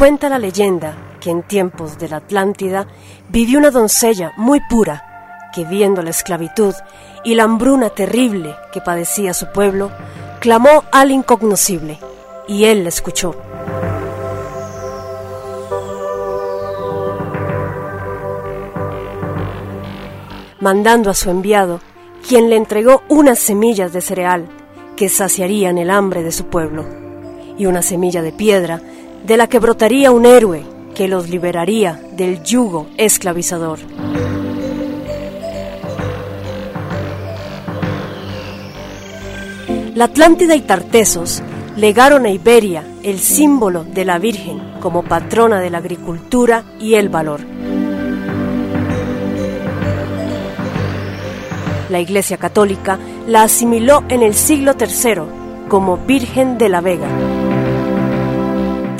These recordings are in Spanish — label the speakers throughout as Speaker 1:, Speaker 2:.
Speaker 1: Cuenta la leyenda que en tiempos de la Atlántida vivió una doncella muy pura que viendo la esclavitud y la hambruna terrible que padecía su pueblo, clamó al incognoscible y él la escuchó. Mandando a su enviado, quien le entregó unas semillas de cereal que saciarían el hambre de su pueblo, y una semilla de piedra de la que brotaría un héroe que los liberaría del yugo esclavizador. La Atlántida y Tartesos legaron a Iberia el símbolo de la Virgen como patrona de la agricultura y el valor. La Iglesia Católica la asimiló en el siglo III como Virgen de la Vega.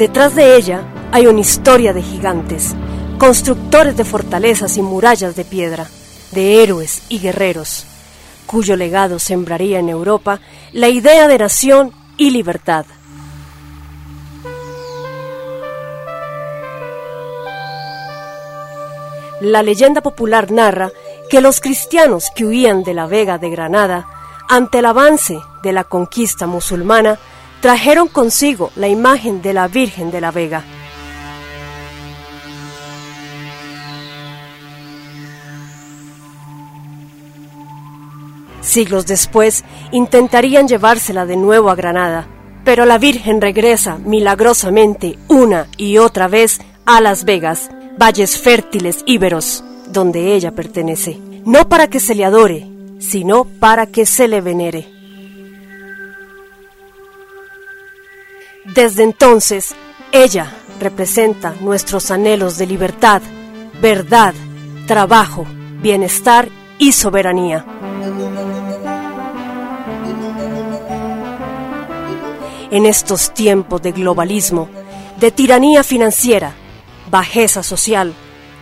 Speaker 1: Detrás de ella hay una historia de gigantes, constructores de fortalezas y murallas de piedra, de héroes y guerreros, cuyo legado sembraría en Europa la idea de nación y libertad. La leyenda popular narra que los cristianos que huían de la Vega de Granada, ante el avance de la conquista musulmana, trajeron consigo la imagen de la Virgen de la Vega. Siglos después intentarían llevársela de nuevo a Granada, pero la Virgen regresa milagrosamente una y otra vez a Las Vegas, valles fértiles íberos, donde ella pertenece, no para que se le adore, sino para que se le venere. Desde entonces, ella representa nuestros anhelos de libertad, verdad, trabajo, bienestar y soberanía. En estos tiempos de globalismo, de tiranía financiera, bajeza social,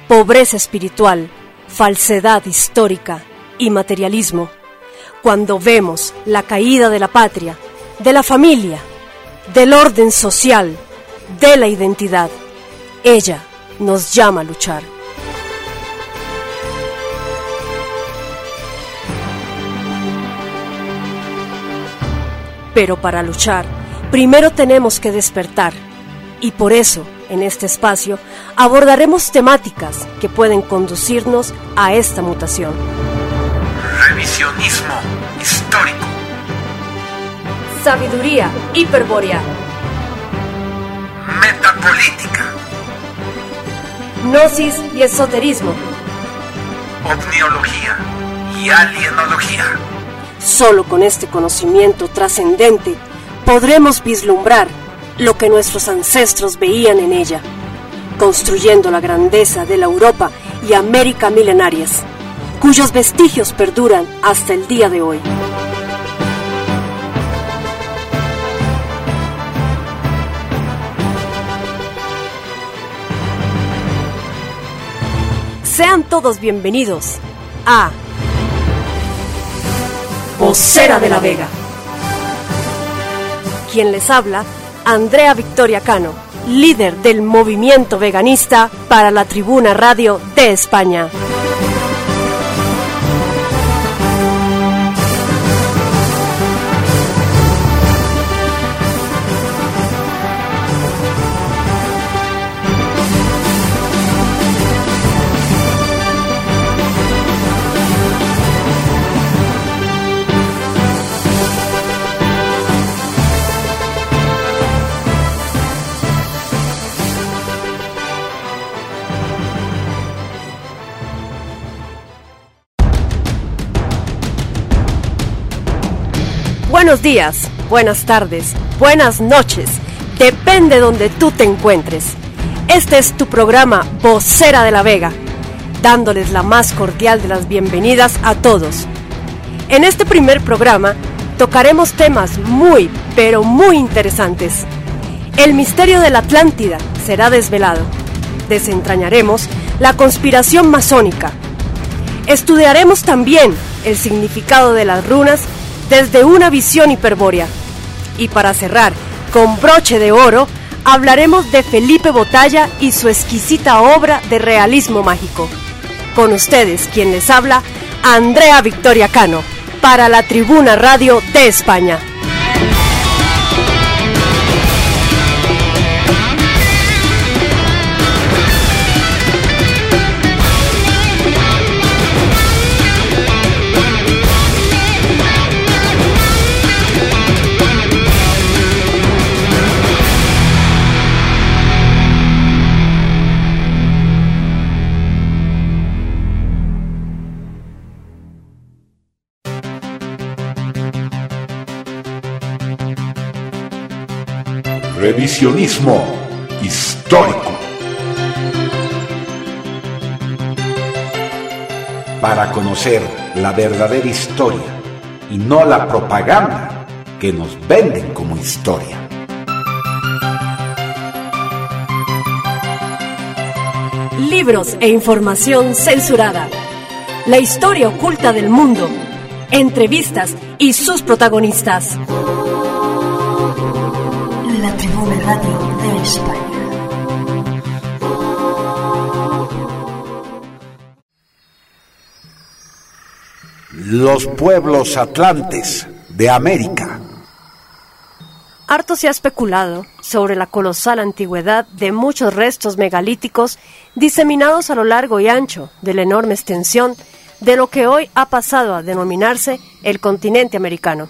Speaker 1: pobreza espiritual, falsedad histórica y materialismo, cuando vemos la caída de la patria, de la familia, del orden social, de la identidad, ella nos llama a luchar. Pero para luchar, primero tenemos que despertar y por eso, en este espacio, abordaremos temáticas que pueden conducirnos a esta mutación.
Speaker 2: Revisionismo.
Speaker 1: Sabiduría hiperbórea.
Speaker 2: Metapolítica.
Speaker 1: Gnosis y esoterismo.
Speaker 2: Omniología y alienología.
Speaker 1: Solo con este conocimiento trascendente podremos vislumbrar lo que nuestros ancestros veían en ella, construyendo la grandeza de la Europa y América milenarias, cuyos vestigios perduran hasta el día de hoy. Sean todos bienvenidos a Vocera de la Vega. Quien les habla, Andrea Victoria Cano, líder del movimiento veganista para la Tribuna Radio de España. Buenos días, buenas tardes, buenas noches, depende donde tú te encuentres. Este es tu programa Vocera de la Vega, dándoles la más cordial de las bienvenidas a todos. En este primer programa tocaremos temas muy, pero muy interesantes. El misterio de la Atlántida será desvelado. Desentrañaremos la conspiración masónica. Estudiaremos también el significado de las runas desde una visión hiperbórea. Y para cerrar, con broche de oro, hablaremos de Felipe Botalla y su exquisita obra de realismo mágico. Con ustedes, quien les habla, Andrea Victoria Cano, para la Tribuna Radio de España.
Speaker 2: Revisionismo histórico. Para conocer la verdadera historia y no la propaganda que nos venden como historia.
Speaker 1: Libros e información censurada. La historia oculta del mundo. Entrevistas y sus protagonistas.
Speaker 3: Radio de España.
Speaker 2: Los pueblos atlantes de América.
Speaker 1: Harto se ha especulado sobre la colosal antigüedad de muchos restos megalíticos diseminados a lo largo y ancho de la enorme extensión de lo que hoy ha pasado a denominarse el continente americano.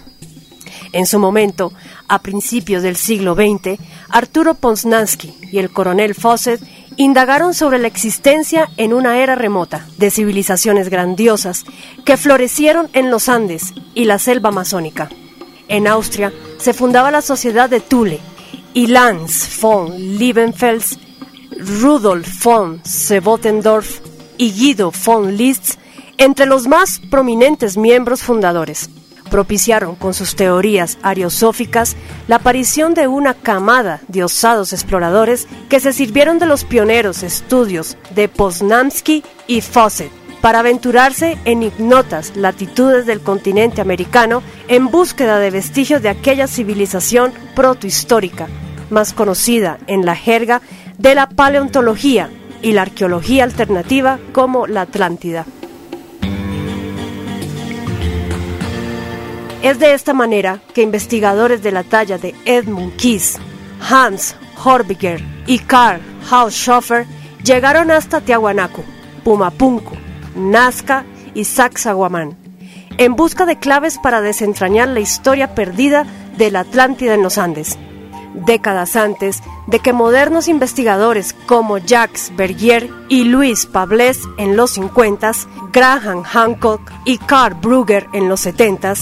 Speaker 1: En su momento, a principios del siglo XX, Arturo Ponsnansky y el coronel Fawcett indagaron sobre la existencia en una era remota de civilizaciones grandiosas que florecieron en los Andes y la selva amazónica. En Austria se fundaba la Sociedad de Thule y Lanz von Liebenfels, Rudolf von Sebotendorf y Guido von Liszt entre los más prominentes miembros fundadores propiciaron con sus teorías ariosóficas la aparición de una camada de osados exploradores que se sirvieron de los pioneros estudios de Poznanski y Fawcett para aventurarse en ignotas latitudes del continente americano en búsqueda de vestigios de aquella civilización protohistórica, más conocida en la jerga de la paleontología y la arqueología alternativa como la Atlántida. Es de esta manera que investigadores de la talla de Edmund Kiss, Hans Horbiger y Karl Haushofer llegaron hasta Tiahuanaco, Pumapunco, Nazca y Sacsayhuamán, en busca de claves para desentrañar la historia perdida de la Atlántida en los Andes. Décadas antes de que modernos investigadores como Jacques Bergier y Luis Pablés en los 50, Graham Hancock y Carl Brugger en los 70,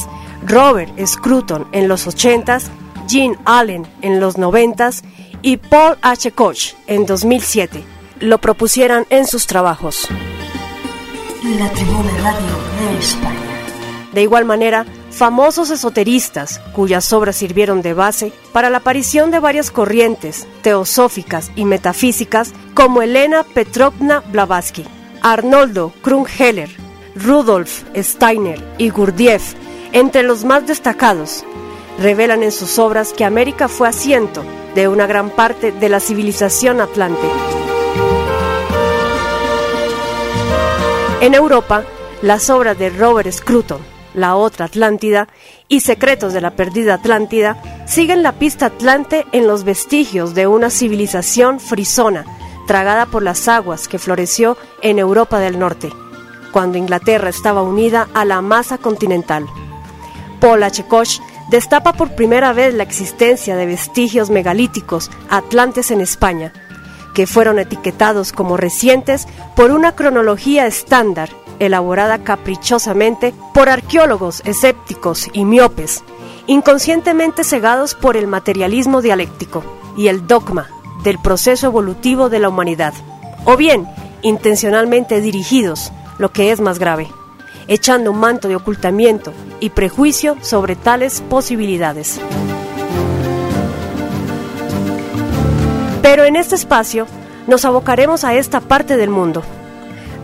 Speaker 1: Robert Scruton en los 80s, Gene Allen en los 90s y Paul H. Koch en 2007 lo propusieran en sus trabajos.
Speaker 3: La Tribuna Radio de España.
Speaker 1: De igual manera, famosos esoteristas, cuyas obras sirvieron de base para la aparición de varias corrientes teosóficas y metafísicas, como Elena Petrovna Blavatsky, Arnoldo Krumheller, Rudolf Steiner y Gurdjieff, entre los más destacados, revelan en sus obras que América fue asiento de una gran parte de la civilización atlante. En Europa, las obras de Robert Scruton, La otra Atlántida y Secretos de la perdida Atlántida siguen la pista atlante en los vestigios de una civilización frisona, tragada por las aguas que floreció en Europa del Norte, cuando Inglaterra estaba unida a la masa continental. Paul H. Koch destapa por primera vez la existencia de vestigios megalíticos atlantes en España, que fueron etiquetados como recientes por una cronología estándar elaborada caprichosamente por arqueólogos escépticos y miopes, inconscientemente cegados por el materialismo dialéctico y el dogma del proceso evolutivo de la humanidad, o bien intencionalmente dirigidos, lo que es más grave echando un manto de ocultamiento y prejuicio sobre tales posibilidades. Pero en este espacio nos abocaremos a esta parte del mundo.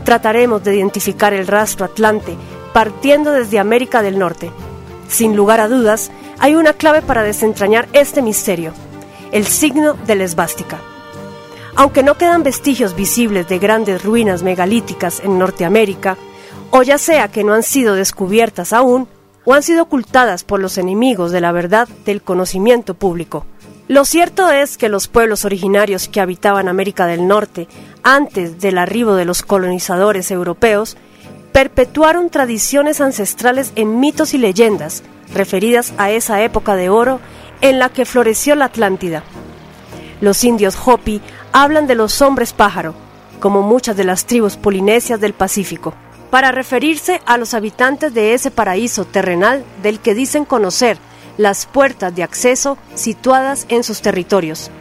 Speaker 1: Trataremos de identificar el rastro atlante partiendo desde América del Norte. Sin lugar a dudas, hay una clave para desentrañar este misterio. el signo de la esvástica. Aunque no quedan vestigios visibles de grandes ruinas megalíticas en Norteamérica, o ya sea que no han sido descubiertas aún, o han sido ocultadas por los enemigos de la verdad del conocimiento público. Lo cierto es que los pueblos originarios que habitaban América del Norte antes del arribo de los colonizadores europeos perpetuaron tradiciones ancestrales en mitos y leyendas referidas a esa época de oro en la que floreció la Atlántida. Los indios Hopi hablan de los hombres pájaro, como muchas de las tribus polinesias del Pacífico, para referirse a los habitantes de ese paraíso terrenal del que dicen conocer las puertas de acceso situadas en sus territorios,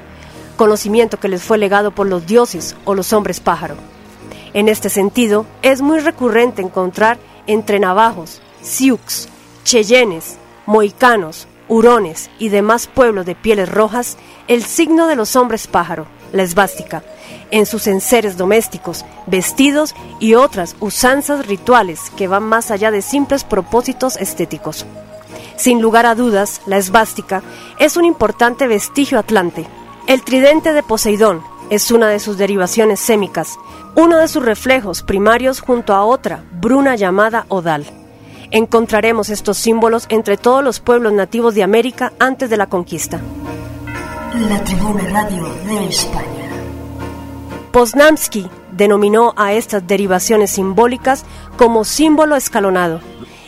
Speaker 1: conocimiento que les fue legado por los dioses o los hombres pájaro. En este sentido, es muy recurrente encontrar entre navajos, sioux, cheyennes, moicanos, hurones y demás pueblos de pieles rojas el signo de los hombres pájaro, la esvástica, en sus enseres domésticos, vestidos y otras usanzas rituales que van más allá de simples propósitos estéticos. Sin lugar a dudas, la esvástica es un importante vestigio atlante. El tridente de Poseidón es una de sus derivaciones sémicas, uno de sus reflejos primarios junto a otra, bruna llamada Odal. Encontraremos estos símbolos entre todos los pueblos nativos de América antes de la conquista.
Speaker 3: La Tribuna Radio de España.
Speaker 1: Poznamsky denominó a estas derivaciones simbólicas como símbolo escalonado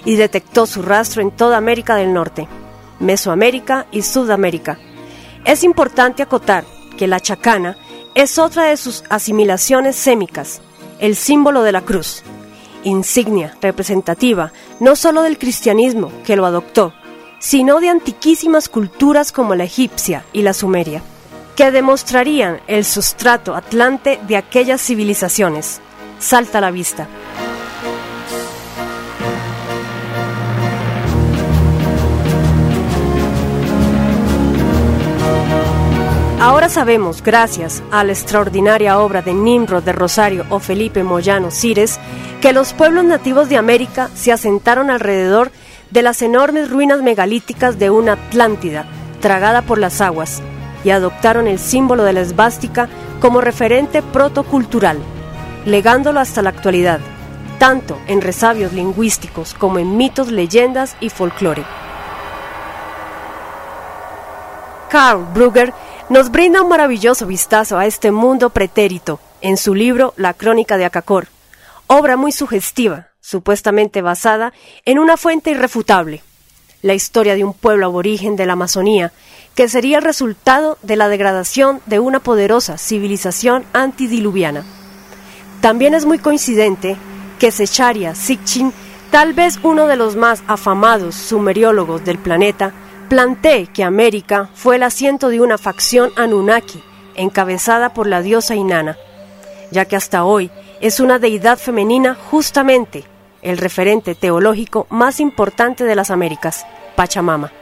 Speaker 1: y detectó su rastro en toda América del Norte, Mesoamérica y Sudamérica. Es importante acotar que la chacana es otra de sus asimilaciones sémicas, el símbolo de la cruz, insignia representativa no solo del cristianismo que lo adoptó, sino de antiquísimas culturas como la egipcia y la sumeria, que demostrarían el sustrato atlante de aquellas civilizaciones. Salta a la vista. Ahora sabemos, gracias a la extraordinaria obra de Nimrod de Rosario o Felipe Moyano Cires, que los pueblos nativos de América se asentaron alrededor de las enormes ruinas megalíticas de una Atlántida, tragada por las aguas, y adoptaron el símbolo de la esvástica como referente protocultural, legándolo hasta la actualidad, tanto en resabios lingüísticos como en mitos, leyendas y folclore. Karl Brugger nos brinda un maravilloso vistazo a este mundo pretérito en su libro La Crónica de Acacor, obra muy sugestiva, supuestamente basada en una fuente irrefutable, la historia de un pueblo aborigen de la Amazonía, que sería el resultado de la degradación de una poderosa civilización antidiluviana. También es muy coincidente que Secharia Sitchin, tal vez uno de los más afamados sumeriólogos del planeta, Planté que América fue el asiento de una facción Anunnaki, encabezada por la diosa Inanna, ya que hasta hoy es una deidad femenina justamente el referente teológico más importante de las Américas, Pachamama.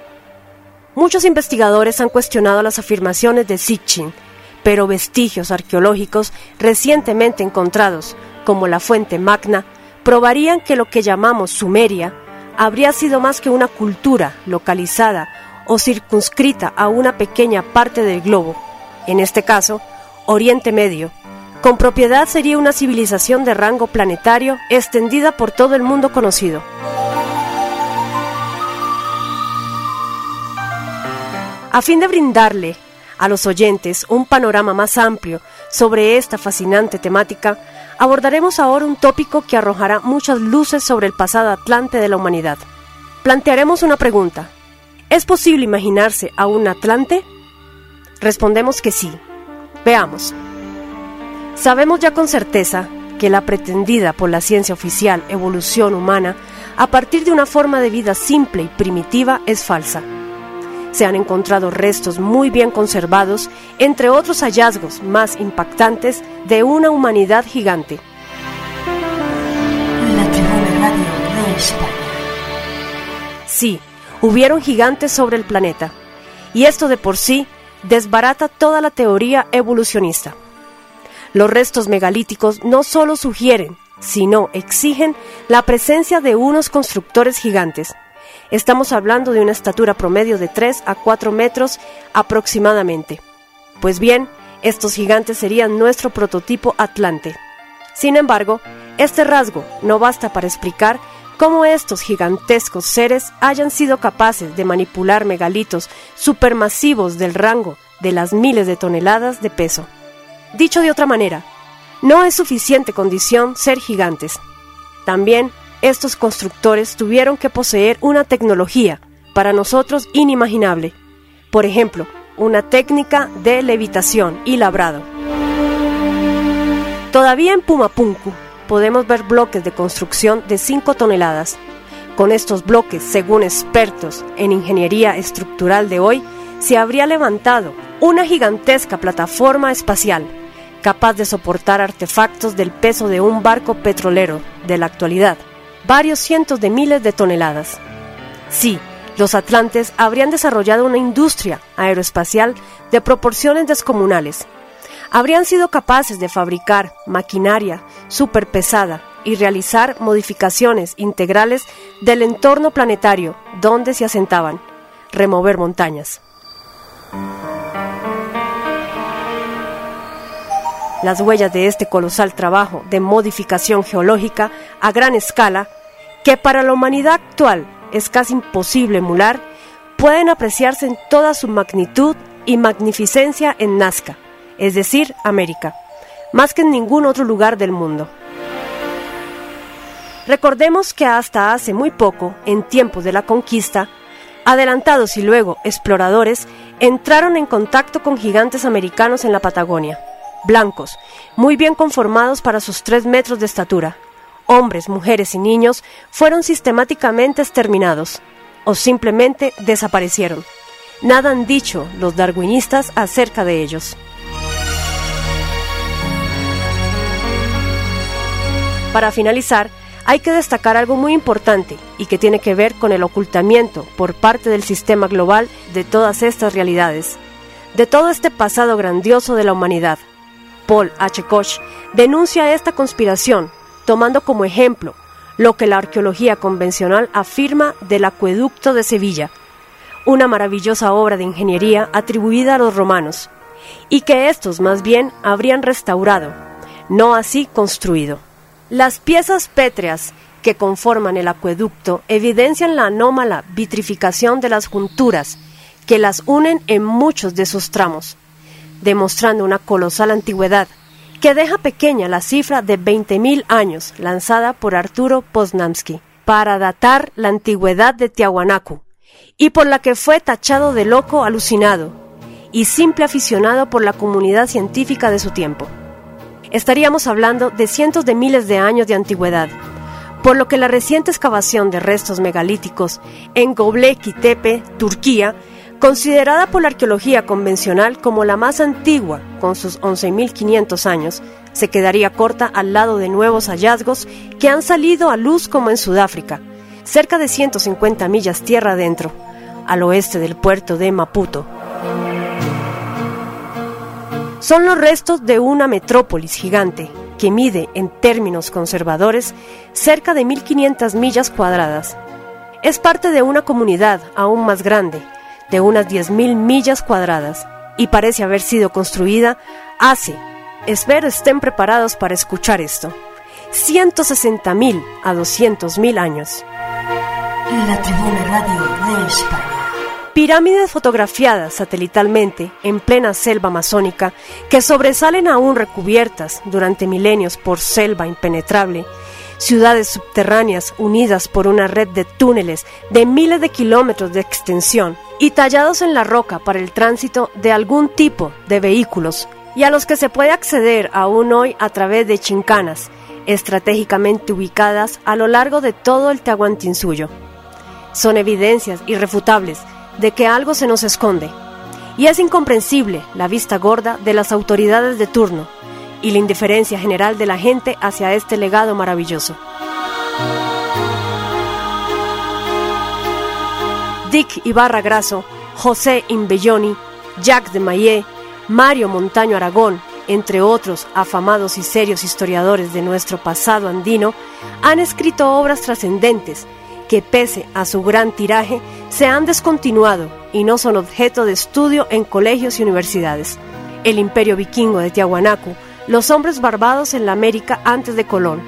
Speaker 1: Muchos investigadores han cuestionado las afirmaciones de Sitchin, pero vestigios arqueológicos recientemente encontrados, como la fuente Magna, probarían que lo que llamamos Sumeria habría sido más que una cultura localizada o circunscrita a una pequeña parte del globo, en este caso, Oriente Medio. Con propiedad sería una civilización de rango planetario extendida por todo el mundo conocido. A fin de brindarle a los oyentes un panorama más amplio sobre esta fascinante temática, abordaremos ahora un tópico que arrojará muchas luces sobre el pasado atlante de la humanidad. Plantearemos una pregunta. ¿Es posible imaginarse a un Atlante? Respondemos que sí. Veamos. Sabemos ya con certeza que la pretendida por la ciencia oficial evolución humana a partir de una forma de vida simple y primitiva es falsa. Se han encontrado restos muy bien conservados, entre otros hallazgos más impactantes de una humanidad gigante.
Speaker 3: La Tribuna Radio de España.
Speaker 1: Sí, hubieron gigantes sobre el planeta, y esto de por sí desbarata toda la teoría evolucionista. Los restos megalíticos no solo sugieren, sino exigen la presencia de unos constructores gigantes. Estamos hablando de una estatura promedio de 3 a 4 metros aproximadamente, Pues bien, estos gigantes serían nuestro prototipo Atlante. Sin embargo, este rasgo no basta para explicar cómo estos gigantescos seres hayan sido capaces de manipular megalitos supermasivos del rango de las miles de toneladas de peso. Dicho de otra manera, no es suficiente condición ser gigantes. También estos constructores tuvieron que poseer una tecnología para nosotros inimaginable. Por ejemplo, una técnica de levitación y labrado. Todavía en Pumapunku podemos ver bloques de construcción de 5 toneladas. Con estos bloques, según expertos en ingeniería estructural de hoy, se habría levantado una gigantesca plataforma espacial capaz de soportar artefactos del peso de un barco petrolero de la actualidad, varios cientos de miles de toneladas. Sí, los atlantes habrían desarrollado una industria aeroespacial de proporciones descomunales. Habrían sido capaces de fabricar maquinaria superpesada y realizar modificaciones integrales del entorno planetario donde se asentaban, remover montañas. Las huellas de este colosal trabajo de modificación geológica a gran escala, que para la humanidad actual es casi imposible emular, pueden apreciarse en toda su magnitud y magnificencia en Nazca, es decir, América, más que en ningún otro lugar del mundo. Recordemos que hasta hace muy poco, en tiempos de la conquista, adelantados y luego exploradores entraron en contacto con gigantes americanos en la Patagonia, blancos, muy bien conformados para sus tres metros de estatura, hombres, mujeres y niños fueron sistemáticamente exterminados o simplemente desaparecieron. Nada han dicho los darwinistas acerca de ellos. Para finalizar, hay que destacar algo muy importante y que tiene que ver con el ocultamiento por parte del sistema global de todas estas realidades, de todo este pasado grandioso de la humanidad. Paul H. Koch denuncia esta conspiración tomando como ejemplo lo que la arqueología convencional afirma del acueducto de Sevilla, una maravillosa obra de ingeniería atribuida a los romanos, y que estos más bien habrían restaurado, no así construido. Las piezas pétreas que conforman el acueducto evidencian la anómala vitrificación de las junturas que las unen en muchos de sus tramos, demostrando una colosal antigüedad que deja pequeña la cifra de 20.000 años lanzada por Arturo Poznamski para datar la antigüedad de Tiahuanacu y por la que fue tachado de loco alucinado y simple aficionado por la comunidad científica de su tiempo. Estaríamos hablando de cientos de miles de años de antigüedad, por lo que la reciente excavación de restos megalíticos en Göbekli Tepe, Turquía, Considerada por la arqueología convencional como la más antigua, con sus 11.500 años, se quedaría corta al lado de nuevos hallazgos que han salido a luz como en Sudáfrica, cerca de 150 millas tierra adentro, al oeste del puerto de Maputo. Son los restos de una metrópolis gigante que mide en términos conservadores cerca de 1.500 millas cuadradas. Es parte de una comunidad aún más grande, de unas 10.000 millas cuadradas y parece haber sido construida hace, espero estén preparados para escuchar esto, 160.000 a 200.000 años.
Speaker 3: La Tribuna Radio de España.
Speaker 1: Pirámides fotografiadas satelitalmente en plena selva amazónica que sobresalen aún recubiertas durante milenios por selva impenetrable ciudades subterráneas unidas por una red de túneles de miles de kilómetros de extensión y tallados en la roca para el tránsito de algún tipo de vehículos y a los que se puede acceder aún hoy a través de chincanas, estratégicamente ubicadas a lo largo de todo el Tahuantinsuyo. Son evidencias irrefutables de que algo se nos esconde, y es incomprensible la vista gorda de las autoridades de turno, y la indiferencia general de la gente hacia este legado maravilloso. Dick Ibarra Grasso, José Imbelloni, Jacques de Maillet, Mario Montaño Aragón, entre otros afamados y serios historiadores de nuestro pasado andino, han escrito obras trascendentes que pese a su gran tiraje se han descontinuado y no son objeto de estudio en colegios y universidades. el imperio vikingo de Tiahuanacu, los hombres barbados en la América antes de Colón,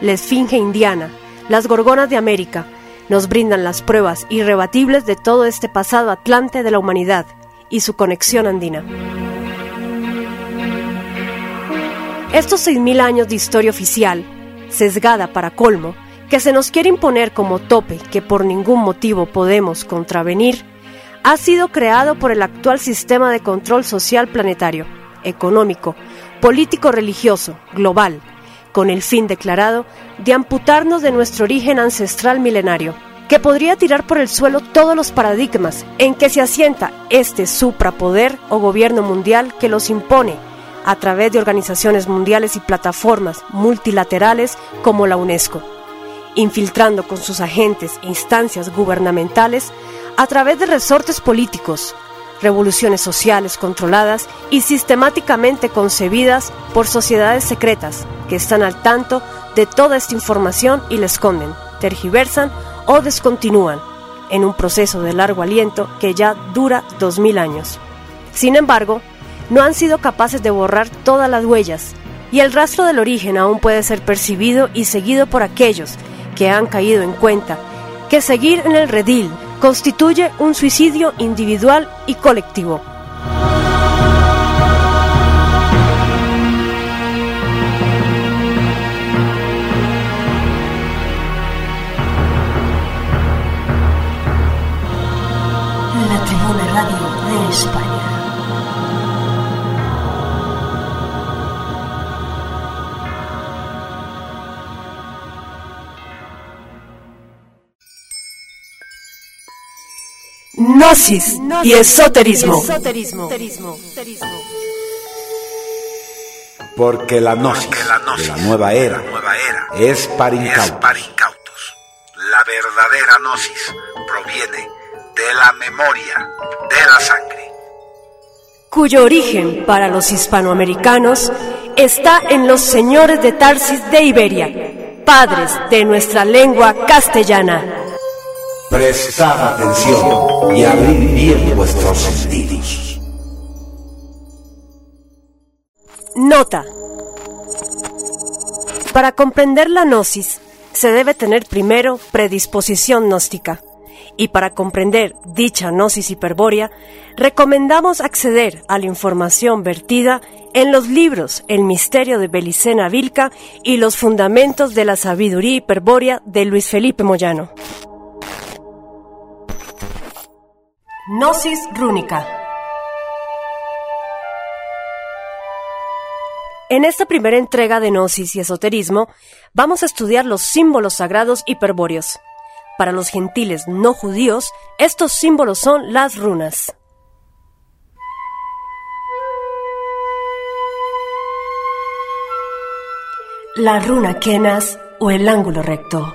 Speaker 1: la esfinge indiana, las gorgonas de América, nos brindan las pruebas irrebatibles de todo este pasado atlante de la humanidad y su conexión andina. Estos 6.000 años de historia oficial, sesgada para colmo, que se nos quiere imponer como tope que por ningún motivo podemos contravenir, ha sido creado por el actual sistema de control social planetario, económico, político-religioso, global, con el fin declarado de amputarnos de nuestro origen ancestral milenario, que podría tirar por el suelo todos los paradigmas en que se asienta este suprapoder o gobierno mundial que los impone a través de organizaciones mundiales y plataformas multilaterales como la UNESCO, infiltrando con sus agentes e instancias gubernamentales a través de resortes políticos, revoluciones sociales controladas y sistemáticamente concebidas por sociedades secretas que están al tanto de toda esta información y la esconden, tergiversan o descontinúan en un proceso de largo aliento que ya dura dos mil años. Sin embargo, no han sido capaces de borrar todas las huellas, y el rastro del origen aún puede ser percibido y seguido por aquellos que han caído en cuenta que seguir en el redil constituye un suicidio individual y colectivo. Gnosis y esoterismo.
Speaker 2: Porque la gnosis, de la nueva era, es para incautos.
Speaker 4: La verdadera gnosis proviene de la memoria, de la sangre.
Speaker 1: cuyo origen para los hispanoamericanos está en los señores de Tarsis de Iberia, padres de nuestra lengua castellana.
Speaker 2: Prestad atención y abrid bien vuestros sentidos.
Speaker 1: Nota. Para comprender la gnosis, se debe tener primero predisposición gnóstica. Y para comprender dicha gnosis hiperbórea, recomendamos acceder a la información vertida en los libros El misterio de Belicena Vilca y Los fundamentos de la sabiduría hiperbórea de Luis Felipe Moyano. Gnosis rúnica. En esta primera entrega de Gnosis y Esoterismo, vamos a estudiar los símbolos sagrados hiperbóreos. Para los gentiles no judíos, estos símbolos son las runas. La runa Kenas o el ángulo recto.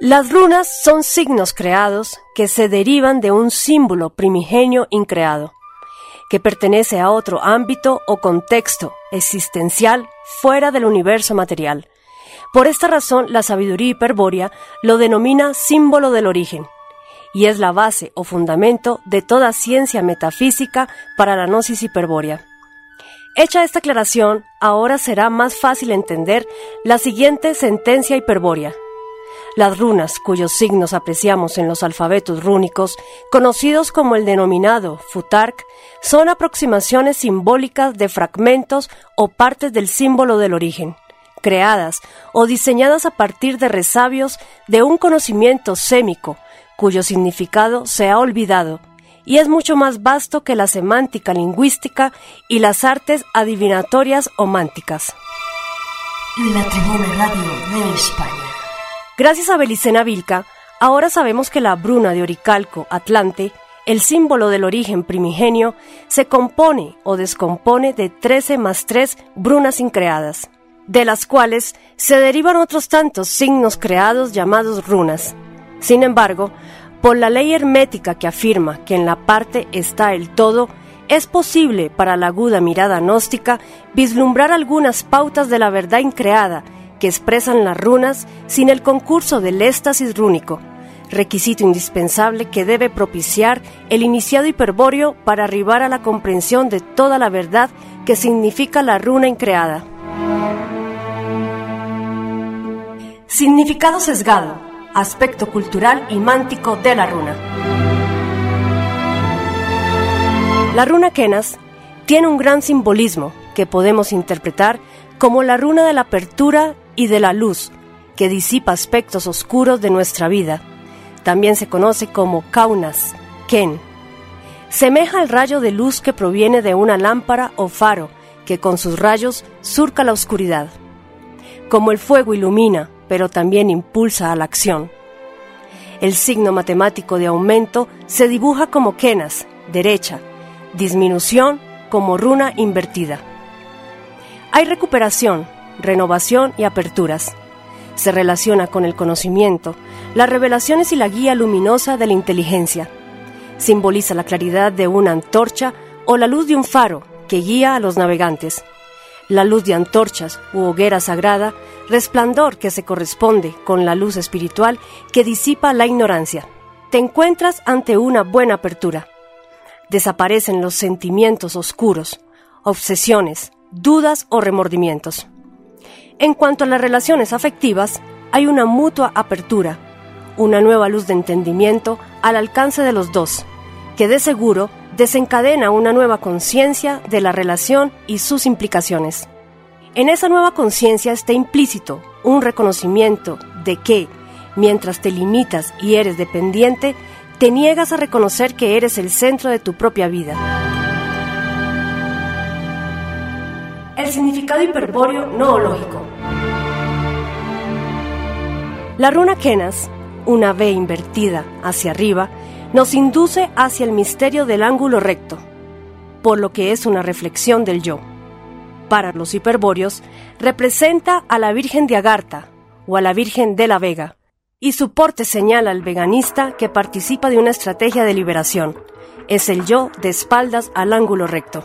Speaker 1: Las runas son signos creados que se derivan de un símbolo primigenio increado, que pertenece a otro ámbito o contexto existencial fuera del universo material. Por esta razón, la sabiduría hiperbórea lo denomina símbolo del origen, y es la base o fundamento de toda ciencia metafísica para la gnosis hiperbórea. Hecha esta aclaración, ahora será más fácil entender la siguiente sentencia hiperbórea. Las runas, cuyos signos apreciamos en los alfabetos rúnicos, conocidos como el denominado Futark, son aproximaciones simbólicas de fragmentos o partes del símbolo del origen, creadas o diseñadas a partir de resabios de un conocimiento sémico, cuyo significado se ha olvidado, y es mucho más vasto que la semántica lingüística y las artes adivinatorias o mánticas.
Speaker 3: Radio de España.
Speaker 1: Gracias a Belicena Vilca, ahora sabemos que la bruna de Oricalco, Atlante, el símbolo del origen primigenio, se compone o descompone de 13 más 3 brunas increadas, de las cuales se derivan otros tantos signos creados llamados runas. Sin embargo, por la ley hermética que afirma que en la parte está el todo, es posible para la aguda mirada gnóstica vislumbrar algunas pautas de la verdad increada que expresan las runas sin el concurso del éxtasis rúnico, requisito indispensable que debe propiciar el iniciado hiperbóreo para arribar a la comprensión de toda la verdad que significa la runa increada. Significado sesgado, aspecto cultural y mántico de la runa. La runa Kenas tiene un gran simbolismo que podemos interpretar como la runa de la apertura y de la luz, que disipa aspectos oscuros de nuestra vida. También se conoce como Kaunas, Ken. Semeja al rayo de luz que proviene de una lámpara o faro que con sus rayos surca la oscuridad. Como el fuego ilumina, pero también impulsa a la acción. El signo matemático de aumento se dibuja como Kenas, derecha, disminución como runa invertida. Hay recuperación, renovación y aperturas. Se relaciona con el conocimiento, las revelaciones y la guía luminosa de la inteligencia. Simboliza la claridad de una antorcha o la luz de un faro que guía a los navegantes. La luz de antorchas u hoguera sagrada, resplandor que se corresponde con la luz espiritual que disipa la ignorancia. Te encuentras ante una buena apertura desaparecen los sentimientos oscuros, obsesiones, dudas o remordimientos. En cuanto a las relaciones afectivas, hay una mutua apertura, una nueva luz de entendimiento al alcance de los dos, que de seguro desencadena una nueva conciencia de la relación y sus implicaciones. En esa nueva conciencia está implícito un reconocimiento de que, mientras te limitas y eres dependiente, te niegas a reconocer que eres el centro de tu propia vida. El significado hiperbóreo noológico. La runa Kenas, una V invertida hacia arriba, nos induce hacia el misterio del ángulo recto, por lo que es una reflexión del yo. Para los hiperbóreos, representa a la Virgen de Agartha o a la Virgen de la Vega, y su porte señala al veganista que participa de una estrategia de liberación. Es el yo de espaldas al ángulo recto.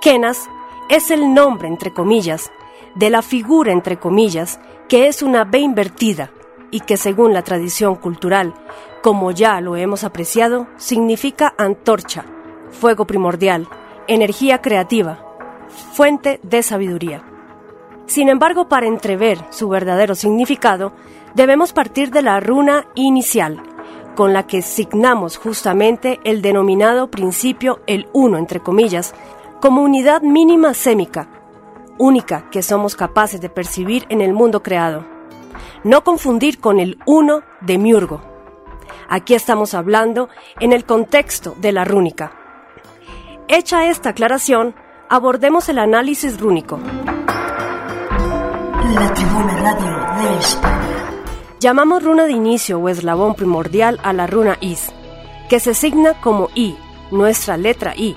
Speaker 1: Kenas es el nombre, entre comillas, de la figura, entre comillas, que es una B invertida y que según la tradición cultural, como ya lo hemos apreciado, significa antorcha, fuego primordial, energía creativa, fuente de sabiduría. Sin embargo, para entrever su verdadero significado, debemos partir de la runa inicial, con la que signamos justamente el denominado principio el uno, entre comillas, como unidad mínima sémica, única que somos capaces de percibir en el mundo creado. No confundir con el uno de Miurgo. Aquí estamos hablando en el contexto de la rúnica. Hecha esta aclaración, abordemos el análisis rúnico.
Speaker 3: La Tribuna Radio de España.
Speaker 1: Llamamos runa de inicio o eslabón primordial a la runa Is, que se signa como I, nuestra letra I.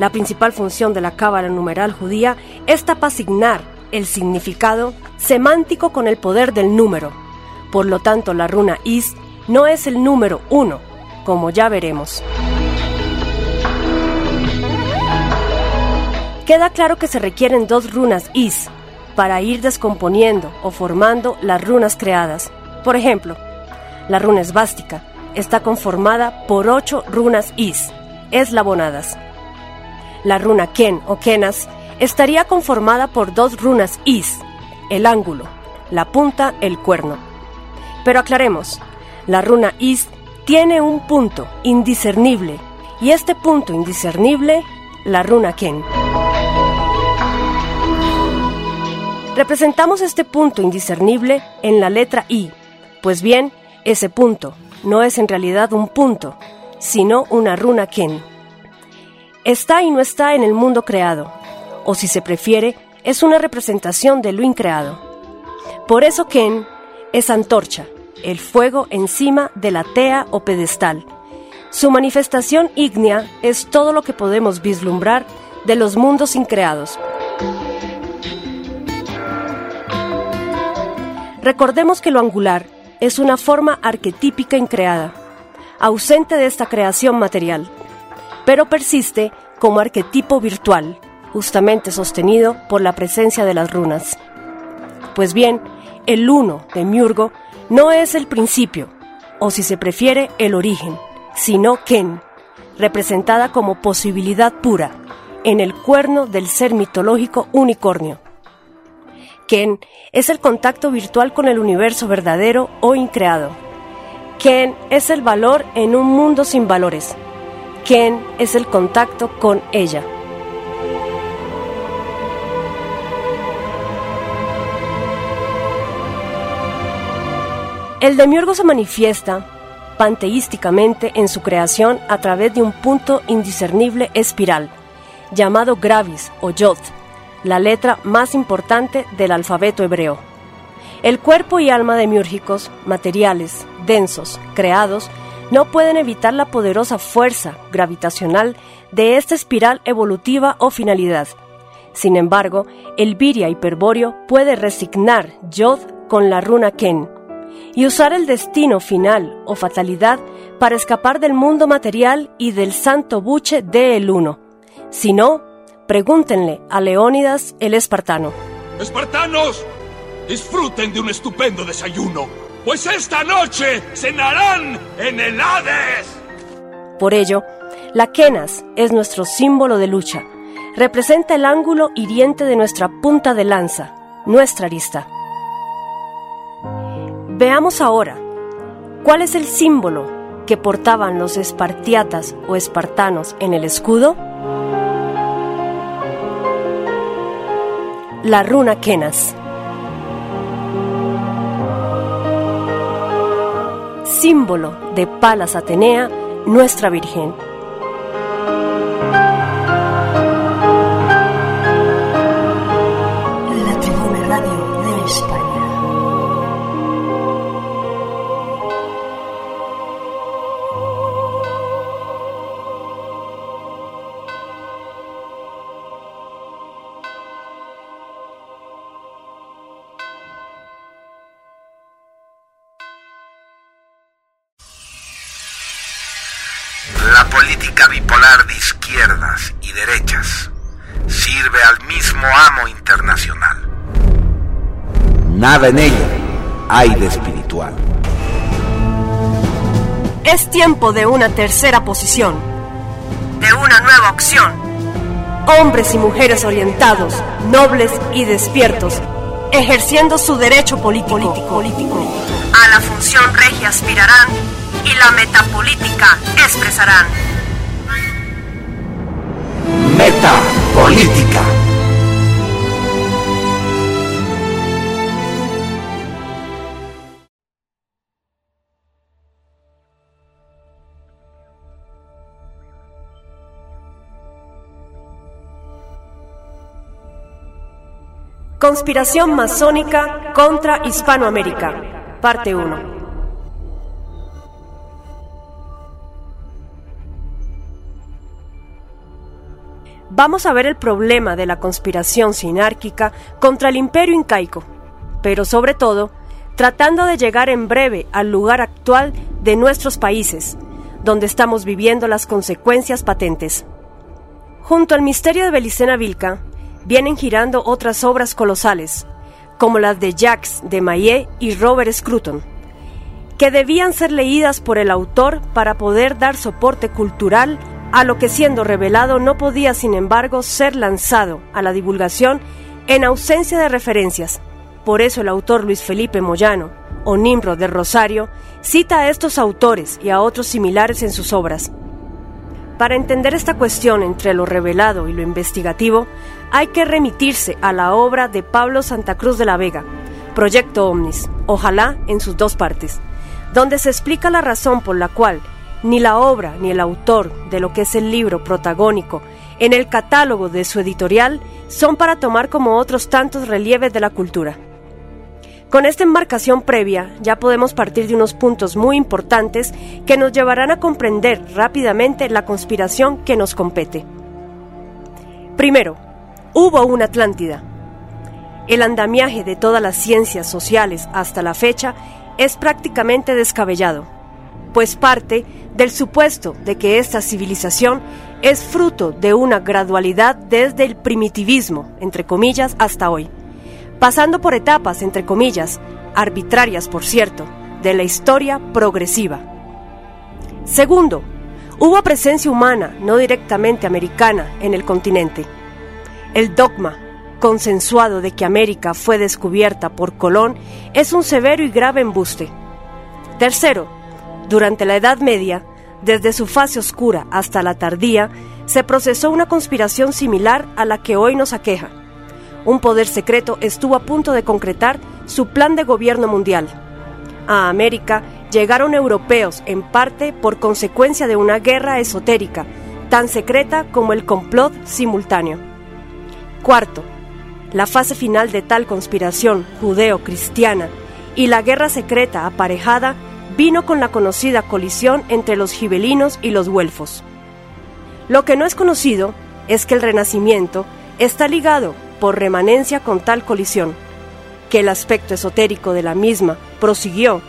Speaker 1: La principal función de la cábala numeral judía es tapasignar el significado semántico con el poder del número. Por lo tanto, la runa Is no es el número 1, como ya veremos. Queda claro que se requieren dos runas Is para ir descomponiendo o formando las runas creadas. Por ejemplo, la runa esvástica está conformada por ocho runas is, eslabonadas. La runa ken o kenas estaría conformada por dos runas is, el ángulo, la punta, el cuerno. Pero aclaremos, la runa is tiene un punto indiscernible y este punto indiscernible, la runa ken. Representamos este punto indiscernible en la letra I pues bien, ese punto no es en realidad un punto, sino una runa Ken. Está y no está en el mundo creado, o si se prefiere, es una representación de lo increado. Por eso Ken es antorcha, el fuego encima de la tea o pedestal. Su manifestación ígnea es todo lo que podemos vislumbrar de los mundos increados. Recordemos que lo angular es una forma arquetípica increada, ausente de esta creación material, pero persiste como arquetipo virtual, justamente sostenido por la presencia de las runas. Pues bien, el uno de Miurgo no es el principio, o si se prefiere, el origen, sino Ken, representada como posibilidad pura, en el cuerno del ser mitológico unicornio. Ken es el contacto virtual con el universo verdadero o increado. Ken es el valor en un mundo sin valores. Ken es el contacto con ella. El demiurgo se manifiesta panteísticamente en su creación a través de un punto indiscernible espiral, llamado Gravis o Yod, la letra más importante del alfabeto hebreo. El cuerpo y alma demiúrgicos, materiales, densos, creados, no pueden evitar la poderosa fuerza gravitacional de esta espiral evolutiva o finalidad. Sin embargo, el viria hiperbóreo puede resignar Yod con la runa Ken, y usar el destino final o fatalidad para escapar del mundo material y del santo buche de el uno. Si no, pregúntenle a Leónidas el espartano.
Speaker 5: ¡Espartanos! Disfruten de un estupendo desayuno, pues esta noche cenarán en el Hades.
Speaker 1: Por ello, la Kenas es nuestro símbolo de lucha. Representa el ángulo hiriente de nuestra punta de lanza, nuestra arista. Veamos ahora cuál es el símbolo que portaban los espartiatas o espartanos en el escudo. La runa Kenas. Símbolo de Palas Atenea, nuestra Virgen.
Speaker 4: Izquierdas y derechas sirve al mismo amo internacional.
Speaker 2: Nada en ella hay de espiritual.
Speaker 1: Es tiempo de una tercera posición, de una nueva opción. Hombres y mujeres orientados, nobles y despiertos, ejerciendo su derecho político. A la función regia aspirarán y la metapolítica expresarán.
Speaker 2: Meta política.
Speaker 1: Conspiración masónica contra Hispanoamérica, parte 1. Vamos a ver el problema de la conspiración sinárquica contra el imperio incaico, pero sobre todo, tratando de llegar en breve al lugar actual de nuestros países, donde estamos viviendo las consecuencias patentes. Junto al misterio de Belicena Vilca, vienen girando otras obras colosales, como las de Jacques de Maillet y Robert Scruton, que debían ser leídas por el autor para poder dar soporte cultural a lo que siendo revelado no podía sin embargo ser lanzado a la divulgación en ausencia de referencias. Por eso el autor Luis Felipe Moyano, o Nimrod de Rosario, cita a estos autores y a otros similares en sus obras. Para entender esta cuestión entre lo revelado y lo investigativo, hay que remitirse a la obra de Pablo Santa Cruz de la Vega, Proyecto Omnis, ojalá en sus dos partes, donde se explica la razón por la cual ni la obra ni el autor de lo que es el libro protagónico en el catálogo de su editorial son para tomar como otros tantos relieves de la cultura. Con esta enmarcación previa ya podemos partir de unos puntos muy importantes que nos llevarán a comprender rápidamente la conspiración que nos compete. Primero, hubo una Atlántida. El andamiaje de todas las ciencias sociales hasta la fecha es prácticamente descabellado, pues parte del supuesto de que esta civilización es fruto de una gradualidad desde el primitivismo, entre comillas, hasta hoy, pasando por etapas, entre comillas, arbitrarias por cierto, de la historia progresiva. Segundo, hubo presencia humana, no directamente americana, en el continente. El dogma consensuado de que América fue descubierta por Colón es un severo y grave embuste. Tercero, durante la Edad Media, desde su fase oscura hasta la tardía, se procesó una conspiración similar a la que hoy nos aqueja. Un poder secreto estuvo a punto de concretar su plan de gobierno mundial. A América llegaron europeos en parte por consecuencia de una guerra esotérica, tan secreta como el complot simultáneo. Cuarto, la fase final de tal conspiración judeo-cristiana y la guerra secreta aparejada vino con la conocida colisión entre los gibelinos y los güelfos. Lo que no es conocido es que el Renacimiento está ligado por remanencia con tal colisión, que el aspecto esotérico de la misma prosiguió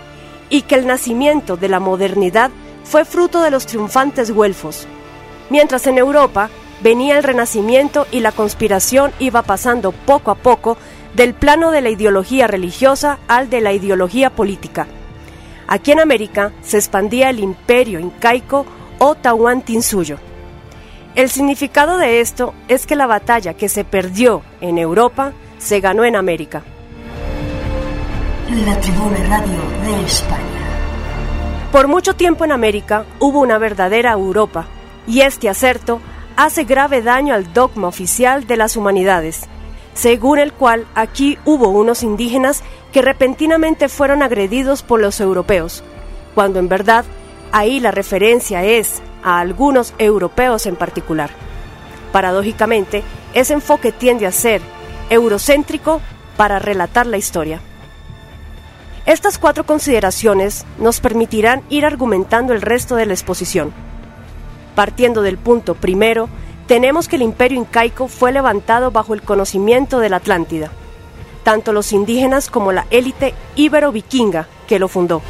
Speaker 1: y que el nacimiento de la modernidad fue fruto de los triunfantes güelfos, mientras en Europa venía el Renacimiento y la conspiración iba pasando poco a poco del plano de la ideología religiosa al de la ideología política. Aquí en América se expandía el imperio incaico o Tahuantinsuyo. El significado de esto es que la batalla que se perdió en Europa se ganó en América.
Speaker 3: La Tribuna Radio de España.
Speaker 1: Por mucho tiempo en América hubo una verdadera Europa, y este acerto hace grave daño al dogma oficial de las humanidades, según el cual aquí hubo unos indígenas que repentinamente fueron agredidos por los europeos, cuando en verdad ahí la referencia es a algunos europeos en particular. Paradójicamente, ese enfoque tiende a ser eurocéntrico para relatar la historia. Estas cuatro consideraciones nos permitirán ir argumentando el resto de la exposición. Partiendo del punto primero, tenemos que el imperio incaico fue levantado bajo el conocimiento de la Atlántida, tanto los indígenas como la élite ibero-vikinga que lo fundó.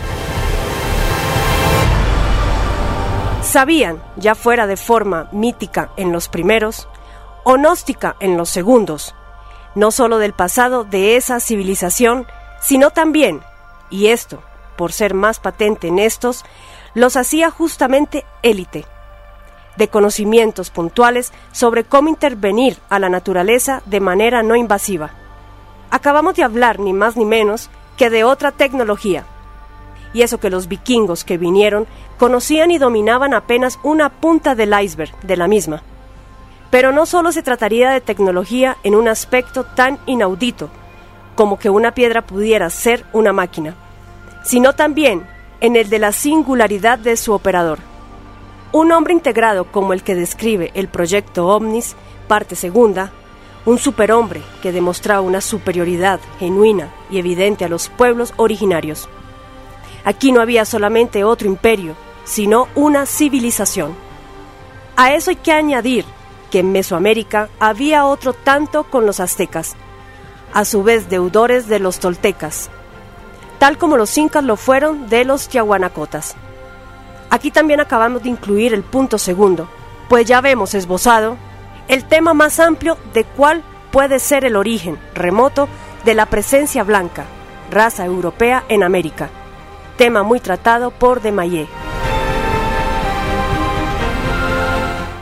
Speaker 1: Sabían, ya fuera de forma mítica en los primeros, o gnóstica en los segundos, no sólo del pasado de esa civilización, sino también, y esto, por ser más patente en estos, los hacía justamente élite de conocimientos puntuales sobre cómo intervenir a la naturaleza de manera no invasiva. Acabamos de hablar ni más ni menos que de otra tecnología. Y eso que los vikingos que vinieron conocían y dominaban apenas una punta del iceberg de la misma. Pero no solo se trataría de tecnología en un aspecto tan inaudito como que una piedra pudiera ser una máquina, sino también en el de la singularidad de su operador. Un hombre integrado como el que describe el proyecto OVNIS, parte segunda, un superhombre que demostraba una superioridad genuina y evidente a los pueblos originarios. Aquí no había solamente otro imperio, sino una civilización. A eso hay que añadir que en Mesoamérica había otro tanto con los aztecas, a su vez deudores de los toltecas, tal como los incas lo fueron de los tiahuanacotas. Aquí también acabamos de incluir el punto segundo, pues ya vemos esbozado el tema más amplio de cuál puede ser el origen remoto de la presencia blanca, raza europea en América, tema muy tratado por de Maillet.